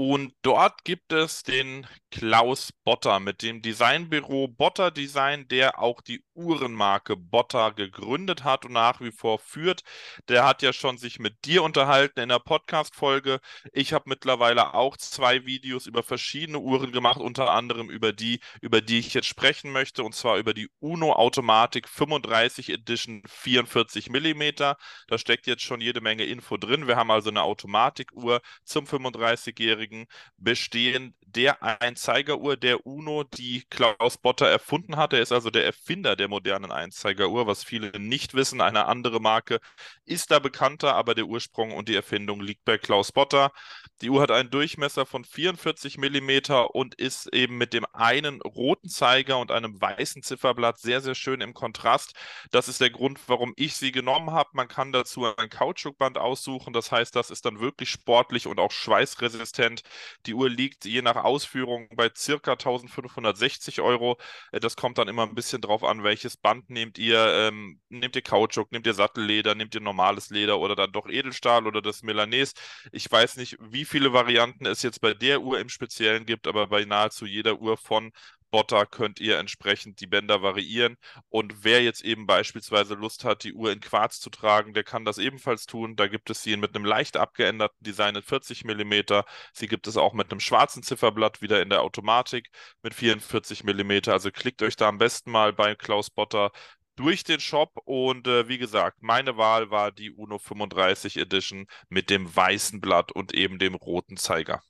und dort gibt es den Klaus Botter mit dem Designbüro Botter Design, der auch die Uhrenmarke Botter gegründet hat und nach wie vor führt. Der hat ja schon sich mit dir unterhalten in der Podcast-Folge. Ich habe mittlerweile auch zwei Videos über verschiedene Uhren gemacht, unter anderem über die, über die ich jetzt sprechen möchte, und zwar über die Uno Automatik 35 Edition 44 mm. Da steckt jetzt schon jede Menge Info drin. Wir haben also eine Automatikuhr zum 35-jährigen Fahrzeugen bestehen der Einzeigeruhr der UNO, die Klaus Botter erfunden hat. Er ist also der Erfinder der modernen Einzeigeruhr, was viele nicht wissen. Eine andere Marke ist da bekannter, aber der Ursprung und die Erfindung liegt bei Klaus Botter. Die Uhr hat einen Durchmesser von 44 mm und ist eben mit dem einen roten Zeiger und einem weißen Zifferblatt sehr, sehr schön im Kontrast. Das ist der Grund, warum ich sie genommen habe. Man kann dazu ein Kautschukband aussuchen. Das heißt, das ist dann wirklich sportlich und auch schweißresistent. Die Uhr liegt je nach Ausführung bei circa 1560 Euro. Äh, das kommt dann immer ein bisschen drauf an, welches Band nehmt ihr. Ähm, nehmt ihr Kautschuk, nehmt ihr Sattelleder, nehmt ihr normales Leder oder dann doch Edelstahl oder das Milanese. Ich weiß nicht, wie viele Varianten es jetzt bei der Uhr im Speziellen gibt, aber bei nahezu jeder Uhr von Botter könnt ihr entsprechend die Bänder variieren. Und wer jetzt eben beispielsweise Lust hat, die Uhr in Quarz zu tragen, der kann das ebenfalls tun. Da gibt es sie mit einem leicht abgeänderten Design in 40 mm. Sie gibt es auch mit einem schwarzen Zifferblatt wieder in der Automatik mit 44 mm. Also klickt euch da am besten mal bei Klaus Botter durch den Shop und äh, wie gesagt, meine Wahl war die Uno 35 Edition mit dem weißen Blatt und eben dem roten Zeiger.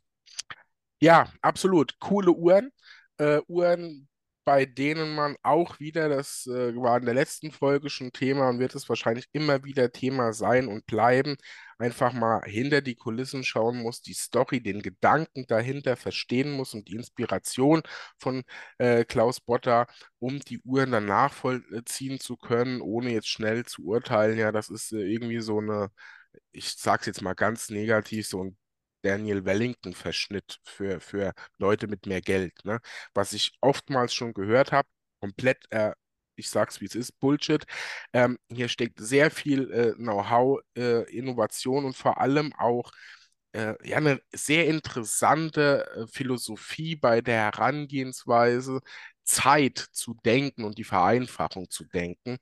Ja, absolut. Coole Uhren. Äh, Uhren, bei denen man auch wieder, das äh, war in der letzten Folge schon Thema und wird es wahrscheinlich immer wieder Thema sein und bleiben, einfach mal hinter die Kulissen schauen muss, die Story, den Gedanken dahinter verstehen muss und die Inspiration von äh, Klaus Botter, um die Uhren dann nachvollziehen zu können, ohne jetzt schnell zu urteilen. Ja, das ist äh, irgendwie so eine, ich sag's jetzt mal ganz negativ, so ein Daniel Wellington-Verschnitt für, für Leute mit mehr Geld. Ne? Was ich oftmals schon gehört habe, komplett äh, ich sag's wie es ist, Bullshit. Ähm, hier steckt sehr viel äh, Know-how, äh, Innovation und vor allem auch äh, ja, eine sehr interessante äh, Philosophie bei der Herangehensweise, Zeit zu denken und die Vereinfachung zu denken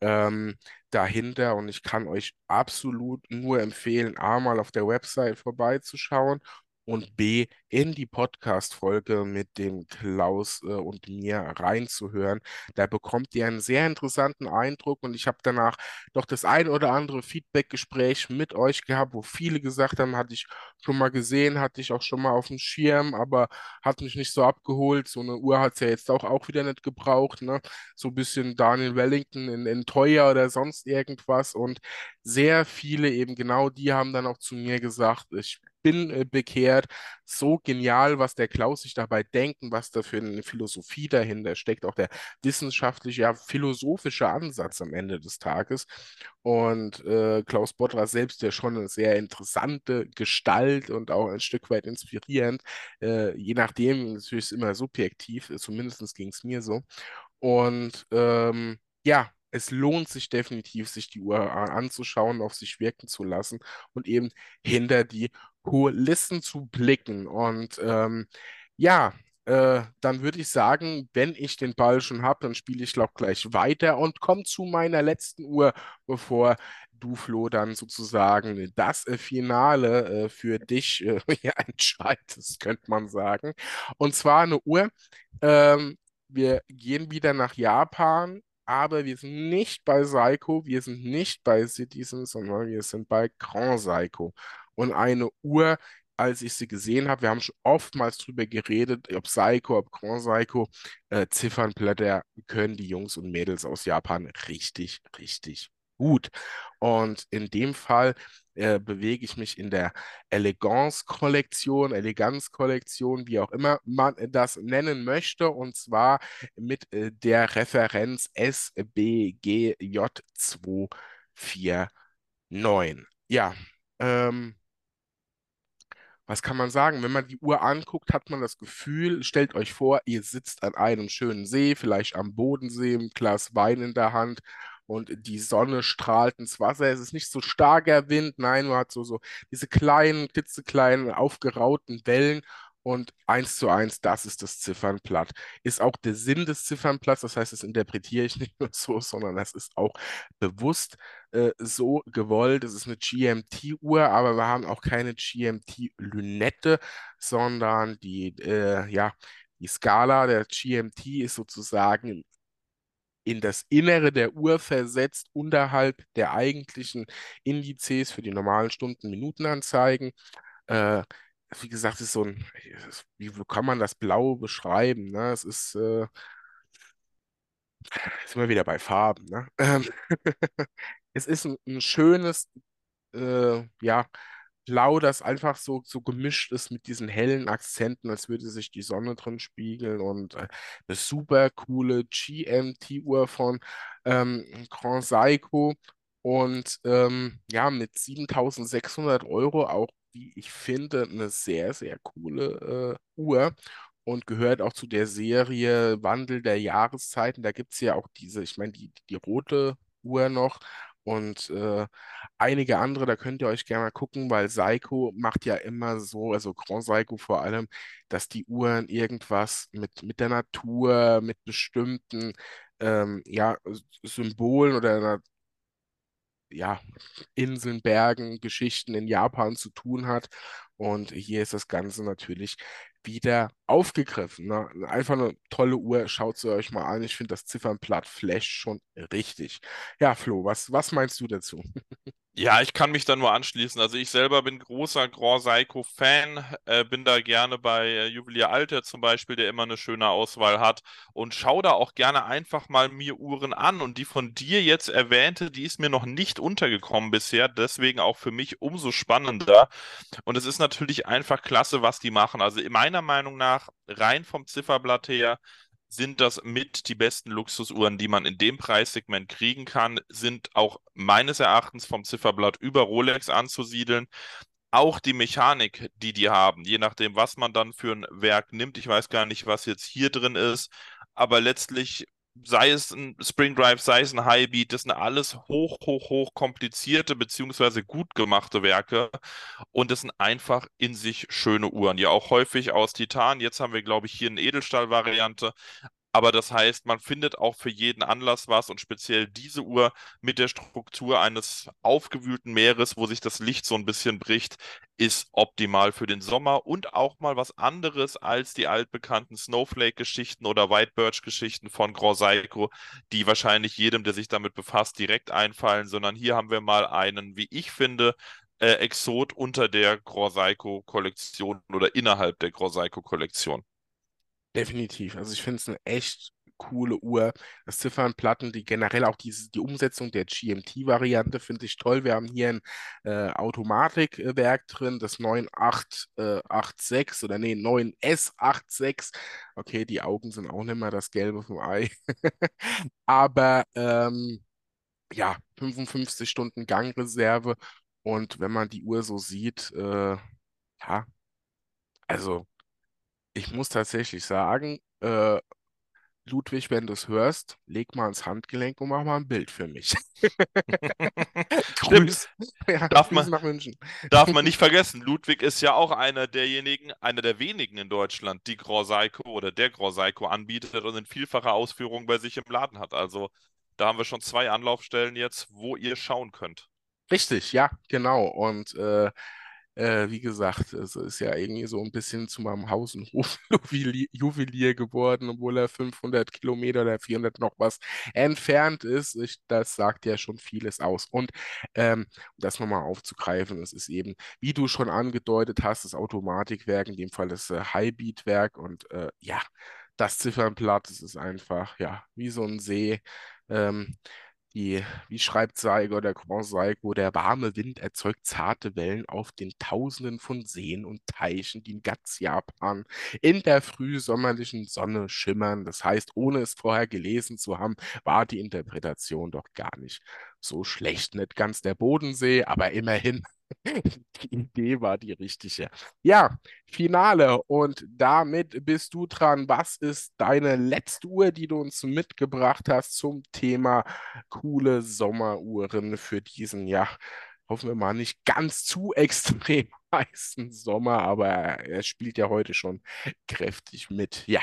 ähm, dahinter. Und ich kann euch absolut nur empfehlen, A, mal auf der Website vorbeizuschauen und B, in die Podcast-Folge mit dem Klaus äh, und mir reinzuhören. Da bekommt ihr einen sehr interessanten Eindruck und ich habe danach doch das ein oder andere Feedback-Gespräch mit euch gehabt, wo viele gesagt haben, hatte ich schon mal gesehen, hatte ich auch schon mal auf dem Schirm, aber hat mich nicht so abgeholt. So eine Uhr hat es ja jetzt auch, auch wieder nicht gebraucht, ne? So ein bisschen Daniel Wellington in, in teuer oder sonst irgendwas und sehr viele eben genau die haben dann auch zu mir gesagt, ich bin äh, bekehrt. So genial, was der Klaus sich dabei denkt und was da für eine Philosophie dahinter steckt, auch der wissenschaftliche, ja, philosophische Ansatz am Ende des Tages. Und äh, Klaus Bottra selbst, der schon eine sehr interessante Gestalt und auch ein Stück weit inspirierend, äh, je nachdem, natürlich ist immer subjektiv, zumindest ging es mir so. Und ähm, ja, es lohnt sich definitiv, sich die Uhr anzuschauen, auf sich wirken zu lassen und eben hinter die Kulissen zu blicken. Und ähm, ja, äh, dann würde ich sagen, wenn ich den Ball schon habe, dann spiele ich glaube gleich weiter und komme zu meiner letzten Uhr, bevor du, Flo, dann sozusagen das äh, Finale äh, für dich äh, ja, entscheidest, könnte man sagen. Und zwar eine Uhr. Ähm, wir gehen wieder nach Japan aber wir sind nicht bei Seiko, wir sind nicht bei Citizen, sondern wir sind bei Grand Seiko. Und eine Uhr, als ich sie gesehen habe, wir haben schon oftmals darüber geredet, ob Seiko, ob Grand Seiko, äh, Ziffernblätter können die Jungs und Mädels aus Japan richtig, richtig gut. Und in dem Fall äh, bewege ich mich in der Elegance-Kollektion, Eleganz-Kollektion, wie auch immer man das nennen möchte, und zwar mit äh, der Referenz SBGJ249. Ja, ähm, was kann man sagen? Wenn man die Uhr anguckt, hat man das Gefühl, stellt euch vor, ihr sitzt an einem schönen See, vielleicht am Bodensee, ein Glas Wein in der Hand und die Sonne strahlt ins Wasser. Es ist nicht so starker Wind, nein, man hat so, so diese kleinen, klitzekleinen, aufgerauten Wellen und eins zu eins, das ist das Ziffernblatt. Ist auch der Sinn des Ziffernblatts, das heißt, das interpretiere ich nicht nur so, sondern das ist auch bewusst äh, so gewollt. Es ist eine GMT-Uhr, aber wir haben auch keine GMT-Lünette, sondern die, äh, ja, die Skala der GMT ist sozusagen in das Innere der Uhr versetzt, unterhalb der eigentlichen Indizes für die normalen Stunden-Minuten-Anzeigen. Äh, wie gesagt, es ist so ein, wie kann man das Blau beschreiben? Ne? Es ist, äh, sind wir wieder bei Farben. Ne? Ähm, es ist ein, ein schönes, äh, ja, Blau, das einfach so, so gemischt ist mit diesen hellen Akzenten, als würde sich die Sonne drin spiegeln und äh, eine super coole GMT-Uhr von ähm, Grand Seiko und ähm, ja, mit 7600 Euro auch, wie ich finde, eine sehr, sehr coole äh, Uhr und gehört auch zu der Serie Wandel der Jahreszeiten. Da gibt es ja auch diese, ich meine, die, die rote Uhr noch, und äh, einige andere, da könnt ihr euch gerne mal gucken, weil Seiko macht ja immer so, also Grand Seiko vor allem, dass die Uhren irgendwas mit, mit der Natur, mit bestimmten ähm, ja, Symbolen oder ja, Inseln, Bergen, Geschichten in Japan zu tun hat. Und hier ist das Ganze natürlich wieder aufgegriffen. Ne? Einfach eine tolle Uhr, schaut sie euch mal an. Ich finde das Ziffernblatt Flash schon richtig. Ja, Flo, was, was meinst du dazu? Ja, ich kann mich da nur anschließen. Also ich selber bin großer Grand Seiko-Fan, äh, bin da gerne bei äh, Juwelier Alter zum Beispiel, der immer eine schöne Auswahl hat und schaue da auch gerne einfach mal mir Uhren an. Und die von dir jetzt erwähnte, die ist mir noch nicht untergekommen bisher, deswegen auch für mich umso spannender. Und es ist natürlich einfach klasse, was die machen. Also meiner Meinung nach, rein vom Zifferblatt her, sind das mit die besten Luxusuhren, die man in dem Preissegment kriegen kann, sind auch meines Erachtens vom Zifferblatt über Rolex anzusiedeln. Auch die Mechanik, die die haben, je nachdem, was man dann für ein Werk nimmt. Ich weiß gar nicht, was jetzt hier drin ist, aber letztlich sei es ein Spring Drive, sei es ein Highbeat, das sind alles hoch, hoch, hoch komplizierte beziehungsweise gut gemachte Werke und das sind einfach in sich schöne Uhren. Ja, auch häufig aus Titan. Jetzt haben wir, glaube ich, hier eine Edelstahl-Variante, aber das heißt, man findet auch für jeden Anlass was und speziell diese Uhr mit der Struktur eines aufgewühlten Meeres, wo sich das Licht so ein bisschen bricht, ist optimal für den Sommer und auch mal was anderes als die altbekannten Snowflake-Geschichten oder White Birch-Geschichten von Grand Seiko, die wahrscheinlich jedem, der sich damit befasst, direkt einfallen, sondern hier haben wir mal einen, wie ich finde, äh, Exot unter der Grand Seiko-Kollektion oder innerhalb der Grand Seiko-Kollektion. Definitiv. Also ich finde es eine echt coole Uhr. Das Ziffernplatten, die generell auch diese, die Umsetzung der GMT-Variante finde ich toll. Wir haben hier ein äh, Automatikwerk drin, das 9886 äh, oder nee, 9S86. Okay, die Augen sind auch nicht mehr das Gelbe vom Ei. Aber ähm, ja, 55 Stunden Gangreserve. Und wenn man die Uhr so sieht, äh, ja, also ich muss tatsächlich sagen, äh, Ludwig, wenn du es hörst, leg mal ins Handgelenk und mach mal ein Bild für mich. Grüß. Ja, darf, man, nach München. darf man nicht vergessen, Ludwig ist ja auch einer derjenigen, einer der wenigen in Deutschland, die Grosseiko oder der Grosseiko anbietet und in vielfacher Ausführung bei sich im Laden hat. Also da haben wir schon zwei Anlaufstellen jetzt, wo ihr schauen könnt. Richtig, ja, genau. Und äh, äh, wie gesagt, es ist ja irgendwie so ein bisschen zu meinem Haus- und Hofjuwelier geworden, obwohl er 500 Kilometer oder 400 noch was entfernt ist. Ich, das sagt ja schon vieles aus. Und ähm, um das nochmal aufzugreifen, es ist eben, wie du schon angedeutet hast, das Automatikwerk, in dem Fall das äh, Highbeat-Werk und äh, ja, das Ziffernblatt, das ist einfach, ja, wie so ein See. Ähm, die, wie schreibt Saigo, der Grand Saigo, der warme Wind erzeugt zarte Wellen auf den Tausenden von Seen und Teichen, die in ganz Japan in der frühsommerlichen Sonne schimmern. Das heißt, ohne es vorher gelesen zu haben, war die Interpretation doch gar nicht so schlecht. Nicht ganz der Bodensee, aber immerhin die Idee war die richtige. Ja, Finale. Und damit bist du dran. Was ist deine letzte Uhr, die du uns mitgebracht hast zum Thema coole Sommeruhren für diesen, ja, hoffen wir mal nicht ganz zu extrem heißen Sommer, aber er spielt ja heute schon kräftig mit. Ja,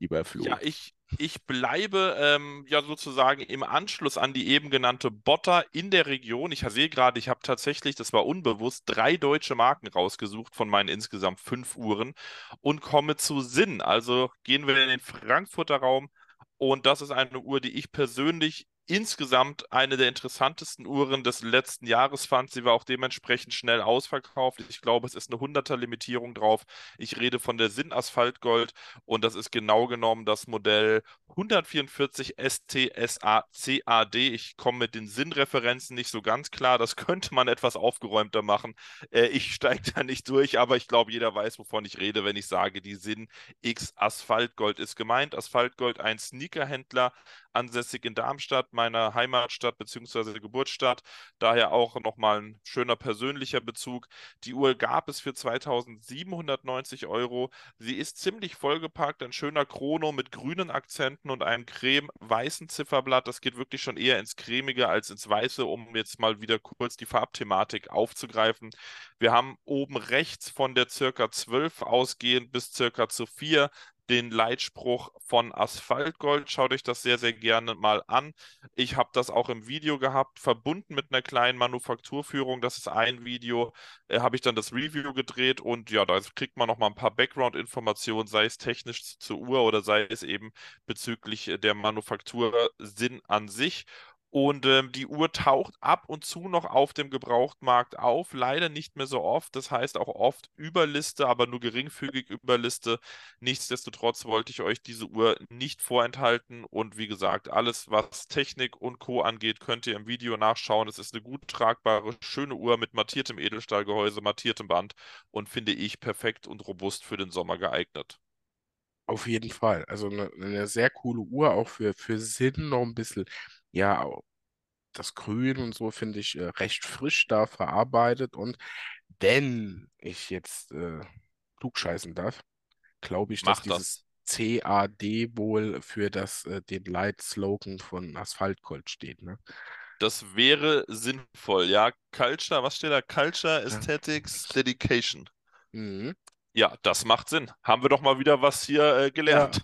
lieber Flo. Ja, ich, ich bleibe ähm, ja sozusagen im Anschluss an die eben genannte Botter in der Region. Ich sehe gerade, ich habe tatsächlich, das war unbewusst, drei deutsche Marken rausgesucht von meinen insgesamt fünf Uhren und komme zu Sinn. Also gehen wir in den Frankfurter Raum und das ist eine Uhr, die ich persönlich insgesamt eine der interessantesten Uhren des letzten Jahres fand. Sie war auch dementsprechend schnell ausverkauft. Ich glaube, es ist eine 100er Limitierung drauf. Ich rede von der Sinn Asphaltgold und das ist genau genommen das Modell 144 STSA-CAD. Ich komme mit den Sinnreferenzen nicht so ganz klar. Das könnte man etwas aufgeräumter machen. Äh, ich steige da nicht durch, aber ich glaube, jeder weiß, wovon ich rede, wenn ich sage, die Sinn X Asphaltgold ist gemeint. Asphaltgold, ein Sneakerhändler, ansässig in Darmstadt, meiner Heimatstadt bzw. Geburtsstadt. Daher auch nochmal ein schöner persönlicher Bezug. Die Uhr gab es für 2790 Euro. Sie ist ziemlich vollgepackt, ein schöner Chrono mit grünen Akzenten und einem creme-weißen Zifferblatt. Das geht wirklich schon eher ins cremige als ins weiße, um jetzt mal wieder kurz die Farbthematik aufzugreifen. Wir haben oben rechts von der circa 12 ausgehend bis circa zu 4 den Leitspruch von Asphaltgold. Schaut euch das sehr, sehr gerne mal an. Ich habe das auch im Video gehabt, verbunden mit einer kleinen Manufakturführung. Das ist ein Video, äh, habe ich dann das Review gedreht und ja, da kriegt man noch mal ein paar Background-Informationen, sei es technisch zur Uhr oder sei es eben bezüglich der Manufaktursinn an sich. Und ähm, die Uhr taucht ab und zu noch auf dem Gebrauchtmarkt auf, leider nicht mehr so oft. Das heißt auch oft Überliste, aber nur geringfügig Überliste. Nichtsdestotrotz wollte ich euch diese Uhr nicht vorenthalten. Und wie gesagt, alles, was Technik und Co. angeht, könnt ihr im Video nachschauen. Es ist eine gut tragbare, schöne Uhr mit mattiertem Edelstahlgehäuse, mattiertem Band und finde ich perfekt und robust für den Sommer geeignet. Auf jeden Fall. Also eine, eine sehr coole Uhr, auch für, für Sinn noch ein bisschen ja, das Grün und so finde ich äh, recht frisch da verarbeitet. Und wenn ich jetzt äh, klugscheißen darf, glaube ich, dass Mach dieses, CAD wohl für das, äh, den Leitslogan von Asphaltgold steht, ne? Das wäre sinnvoll, ja. Culture, was steht da? Culture, Ja. Aesthetics, Dedication. Mhm. Ja, das macht Sinn. Haben wir doch mal wieder was hier äh, gelernt.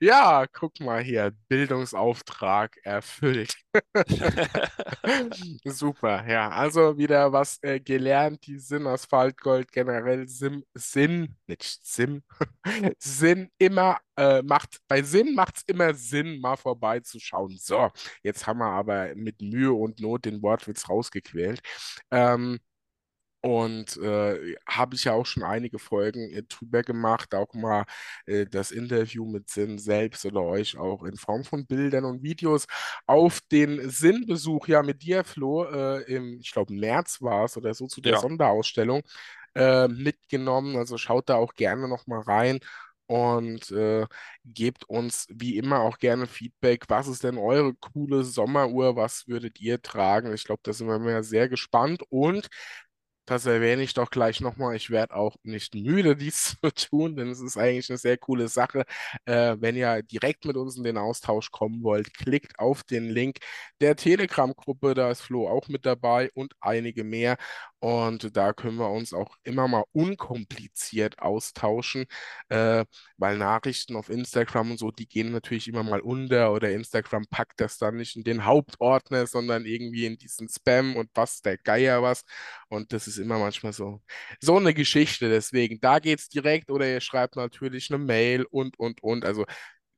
Ja, guck mal hier, Bildungsauftrag erfüllt. Super, ja, also wieder was äh, gelernt. Die Sinn Asphaltgold generell Sim, Sinn, nicht Sim, Sinn immer äh, macht, bei Sinn macht es immer Sinn, mal vorbeizuschauen. So, jetzt haben wir aber mit Mühe und Not den Wortwitz rausgequält. Ähm, und äh, habe ich ja auch schon einige Folgen äh, drüber gemacht, auch mal äh, das Interview mit Sinn selbst oder euch auch in Form von Bildern und Videos auf den Sinnbesuch ja mit dir, Flo, äh, im, ich glaube, März war es oder so zu der Ja. Sonderausstellung äh, mitgenommen. Also schaut da auch gerne nochmal rein. Und äh, gebt uns wie immer auch gerne Feedback. Was ist denn eure coole Sommeruhr? Was würdet ihr tragen? Ich glaube, da sind wir sehr gespannt. Und das erwähne ich doch gleich nochmal. Ich werde auch nicht müde, dies zu tun, denn es ist eigentlich eine sehr coole Sache. Äh, wenn ihr direkt mit uns in den Austausch kommen wollt, klickt auf den Link der Telegram-Gruppe. Da ist Flo auch mit dabei und einige mehr. Und da können wir uns auch immer mal unkompliziert austauschen, äh, weil Nachrichten auf Instagram und so, die gehen natürlich immer mal unter oder Instagram packt das dann nicht in den Hauptordner, sondern irgendwie in diesen Spam und was der Geier was. Und das ist immer manchmal so, so eine Geschichte. Deswegen, da geht's direkt oder ihr schreibt natürlich eine Mail und, und, und. Also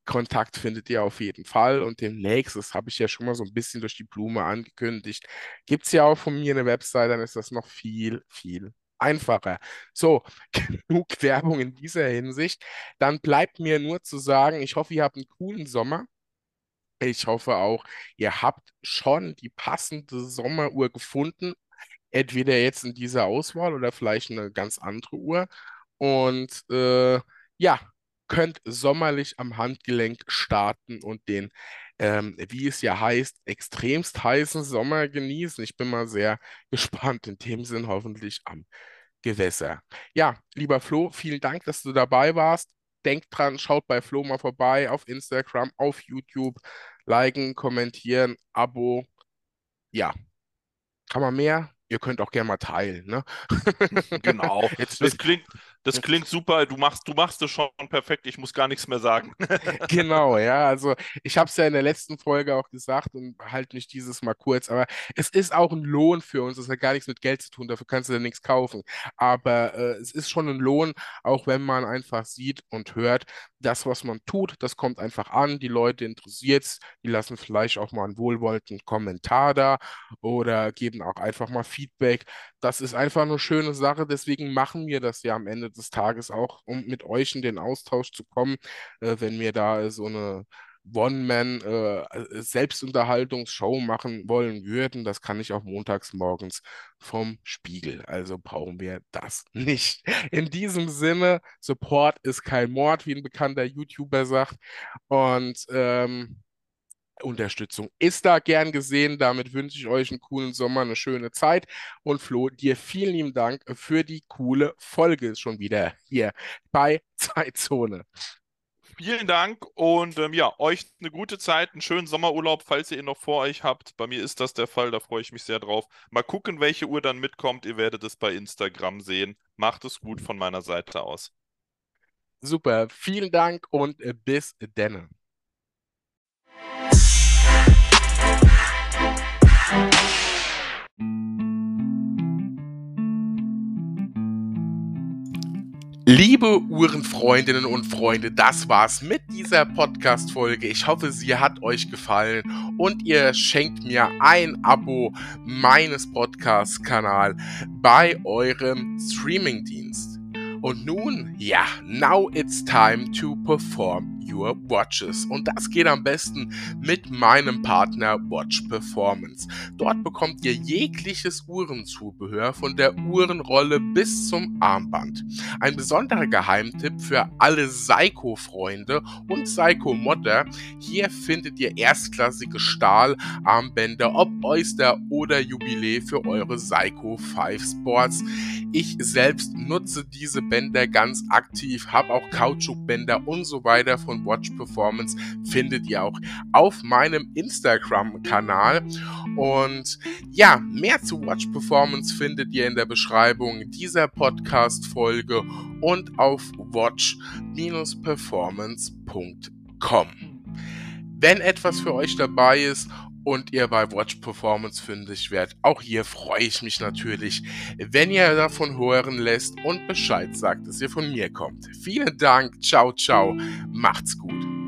Kontakt findet ihr auf jeden Fall. Und demnächst, das habe ich ja schon mal so ein bisschen durch die Blume angekündigt, gibt es ja auch von mir eine Website, dann ist das noch viel, viel einfacher. So, genug Werbung in dieser Hinsicht. Dann bleibt mir nur zu sagen, ich hoffe, ihr habt einen coolen Sommer. Ich hoffe auch, ihr habt schon die passende Sommeruhr gefunden. Entweder jetzt in dieser Auswahl oder vielleicht eine ganz andere Uhr. Und äh, ja, könnt sommerlich am Handgelenk starten und den, ähm, wie es ja heißt, extremst heißen Sommer genießen. Ich bin mal sehr gespannt, in dem Sinn hoffentlich am Gewässer. Ja, lieber Flo, vielen Dank, dass du dabei warst. Denkt dran, schaut bei Flo mal vorbei auf Instagram, auf YouTube, liken, kommentieren, Abo. Ja, kann man mehr? Ihr könnt auch gerne mal teilen, ne? Genau. Jetzt, Das klingt, das klingt super. Du machst, du machst es schon perfekt. Ich muss gar nichts mehr sagen. Genau, ja, also ich habe es ja in der letzten Folge auch gesagt und halt nicht dieses Mal kurz, aber es ist auch ein Lohn für uns. Es hat gar nichts mit Geld zu tun, dafür kannst du ja nichts kaufen. Aber äh, es ist schon ein Lohn, auch wenn man einfach sieht und hört, das, was man tut, das kommt einfach an. Die Leute interessiert es, die lassen vielleicht auch mal einen wohlwollenden Kommentar da oder geben auch einfach mal Feedback. Das ist einfach eine schöne Sache, deswegen machen wir das ja am Ende des Tages auch, um mit euch in den Austausch zu kommen äh, wenn wir da so eine One-Man-Selbstunterhaltungsshow machen wollen würden. Das kann ich auch montags morgens vom Spiegel. Also brauchen wir das nicht. In diesem Sinne, Support ist kein Mord, wie ein bekannter YouTuber sagt. Und ähm, Unterstützung ist da gern gesehen. Damit wünsche ich euch einen coolen Sommer, eine schöne Zeit. Und Flo, dir vielen lieben Dank für die coole Folge schon wieder hier bei Zeitzone. Vielen Dank und ähm, ja, euch eine gute Zeit, einen schönen Sommerurlaub, falls ihr ihn noch vor euch habt. Bei mir ist das der Fall, da freue ich mich sehr drauf. Mal gucken, welche Uhr dann mitkommt. Ihr werdet es bei Instagram sehen. Macht es gut von meiner Seite aus. Super, vielen Dank und äh, bis denne. Liebe Uhrenfreundinnen und Freunde, das war's mit dieser Podcast-Folge. Ich hoffe, sie hat euch gefallen und ihr schenkt mir ein Abo meines Podcast-Kanals bei eurem Streamingdienst. Und nun, ja, now it's time to perform your watches. Und das geht am besten mit meinem Partner Watch Performance. Dort bekommt ihr jegliches Uhrenzubehör von der Uhrenrolle bis zum Armband. Ein besonderer Geheimtipp für alle Seiko-Freunde und Seiko-Modder. Hier findet ihr erstklassige Stahlarmbänder, ob Oyster oder Jubiläe für eure Seiko 5 Sports. Ich selbst nutze diese Bänder ganz aktiv, habe auch Kautschukbänder und so weiter von Watch Performance. Findet ihr auch auf meinem Instagram-Kanal. Und ja, mehr zu Watch Performance findet ihr in der Beschreibung dieser Podcast-Folge und auf watch-performance.com. Wenn etwas für euch dabei ist und ihr bei Watch Performance fündig werdet. Auch hier freue ich mich natürlich, wenn ihr davon hören lässt und Bescheid sagt, dass ihr von mir kommt. Vielen Dank, ciao, ciao, macht's gut.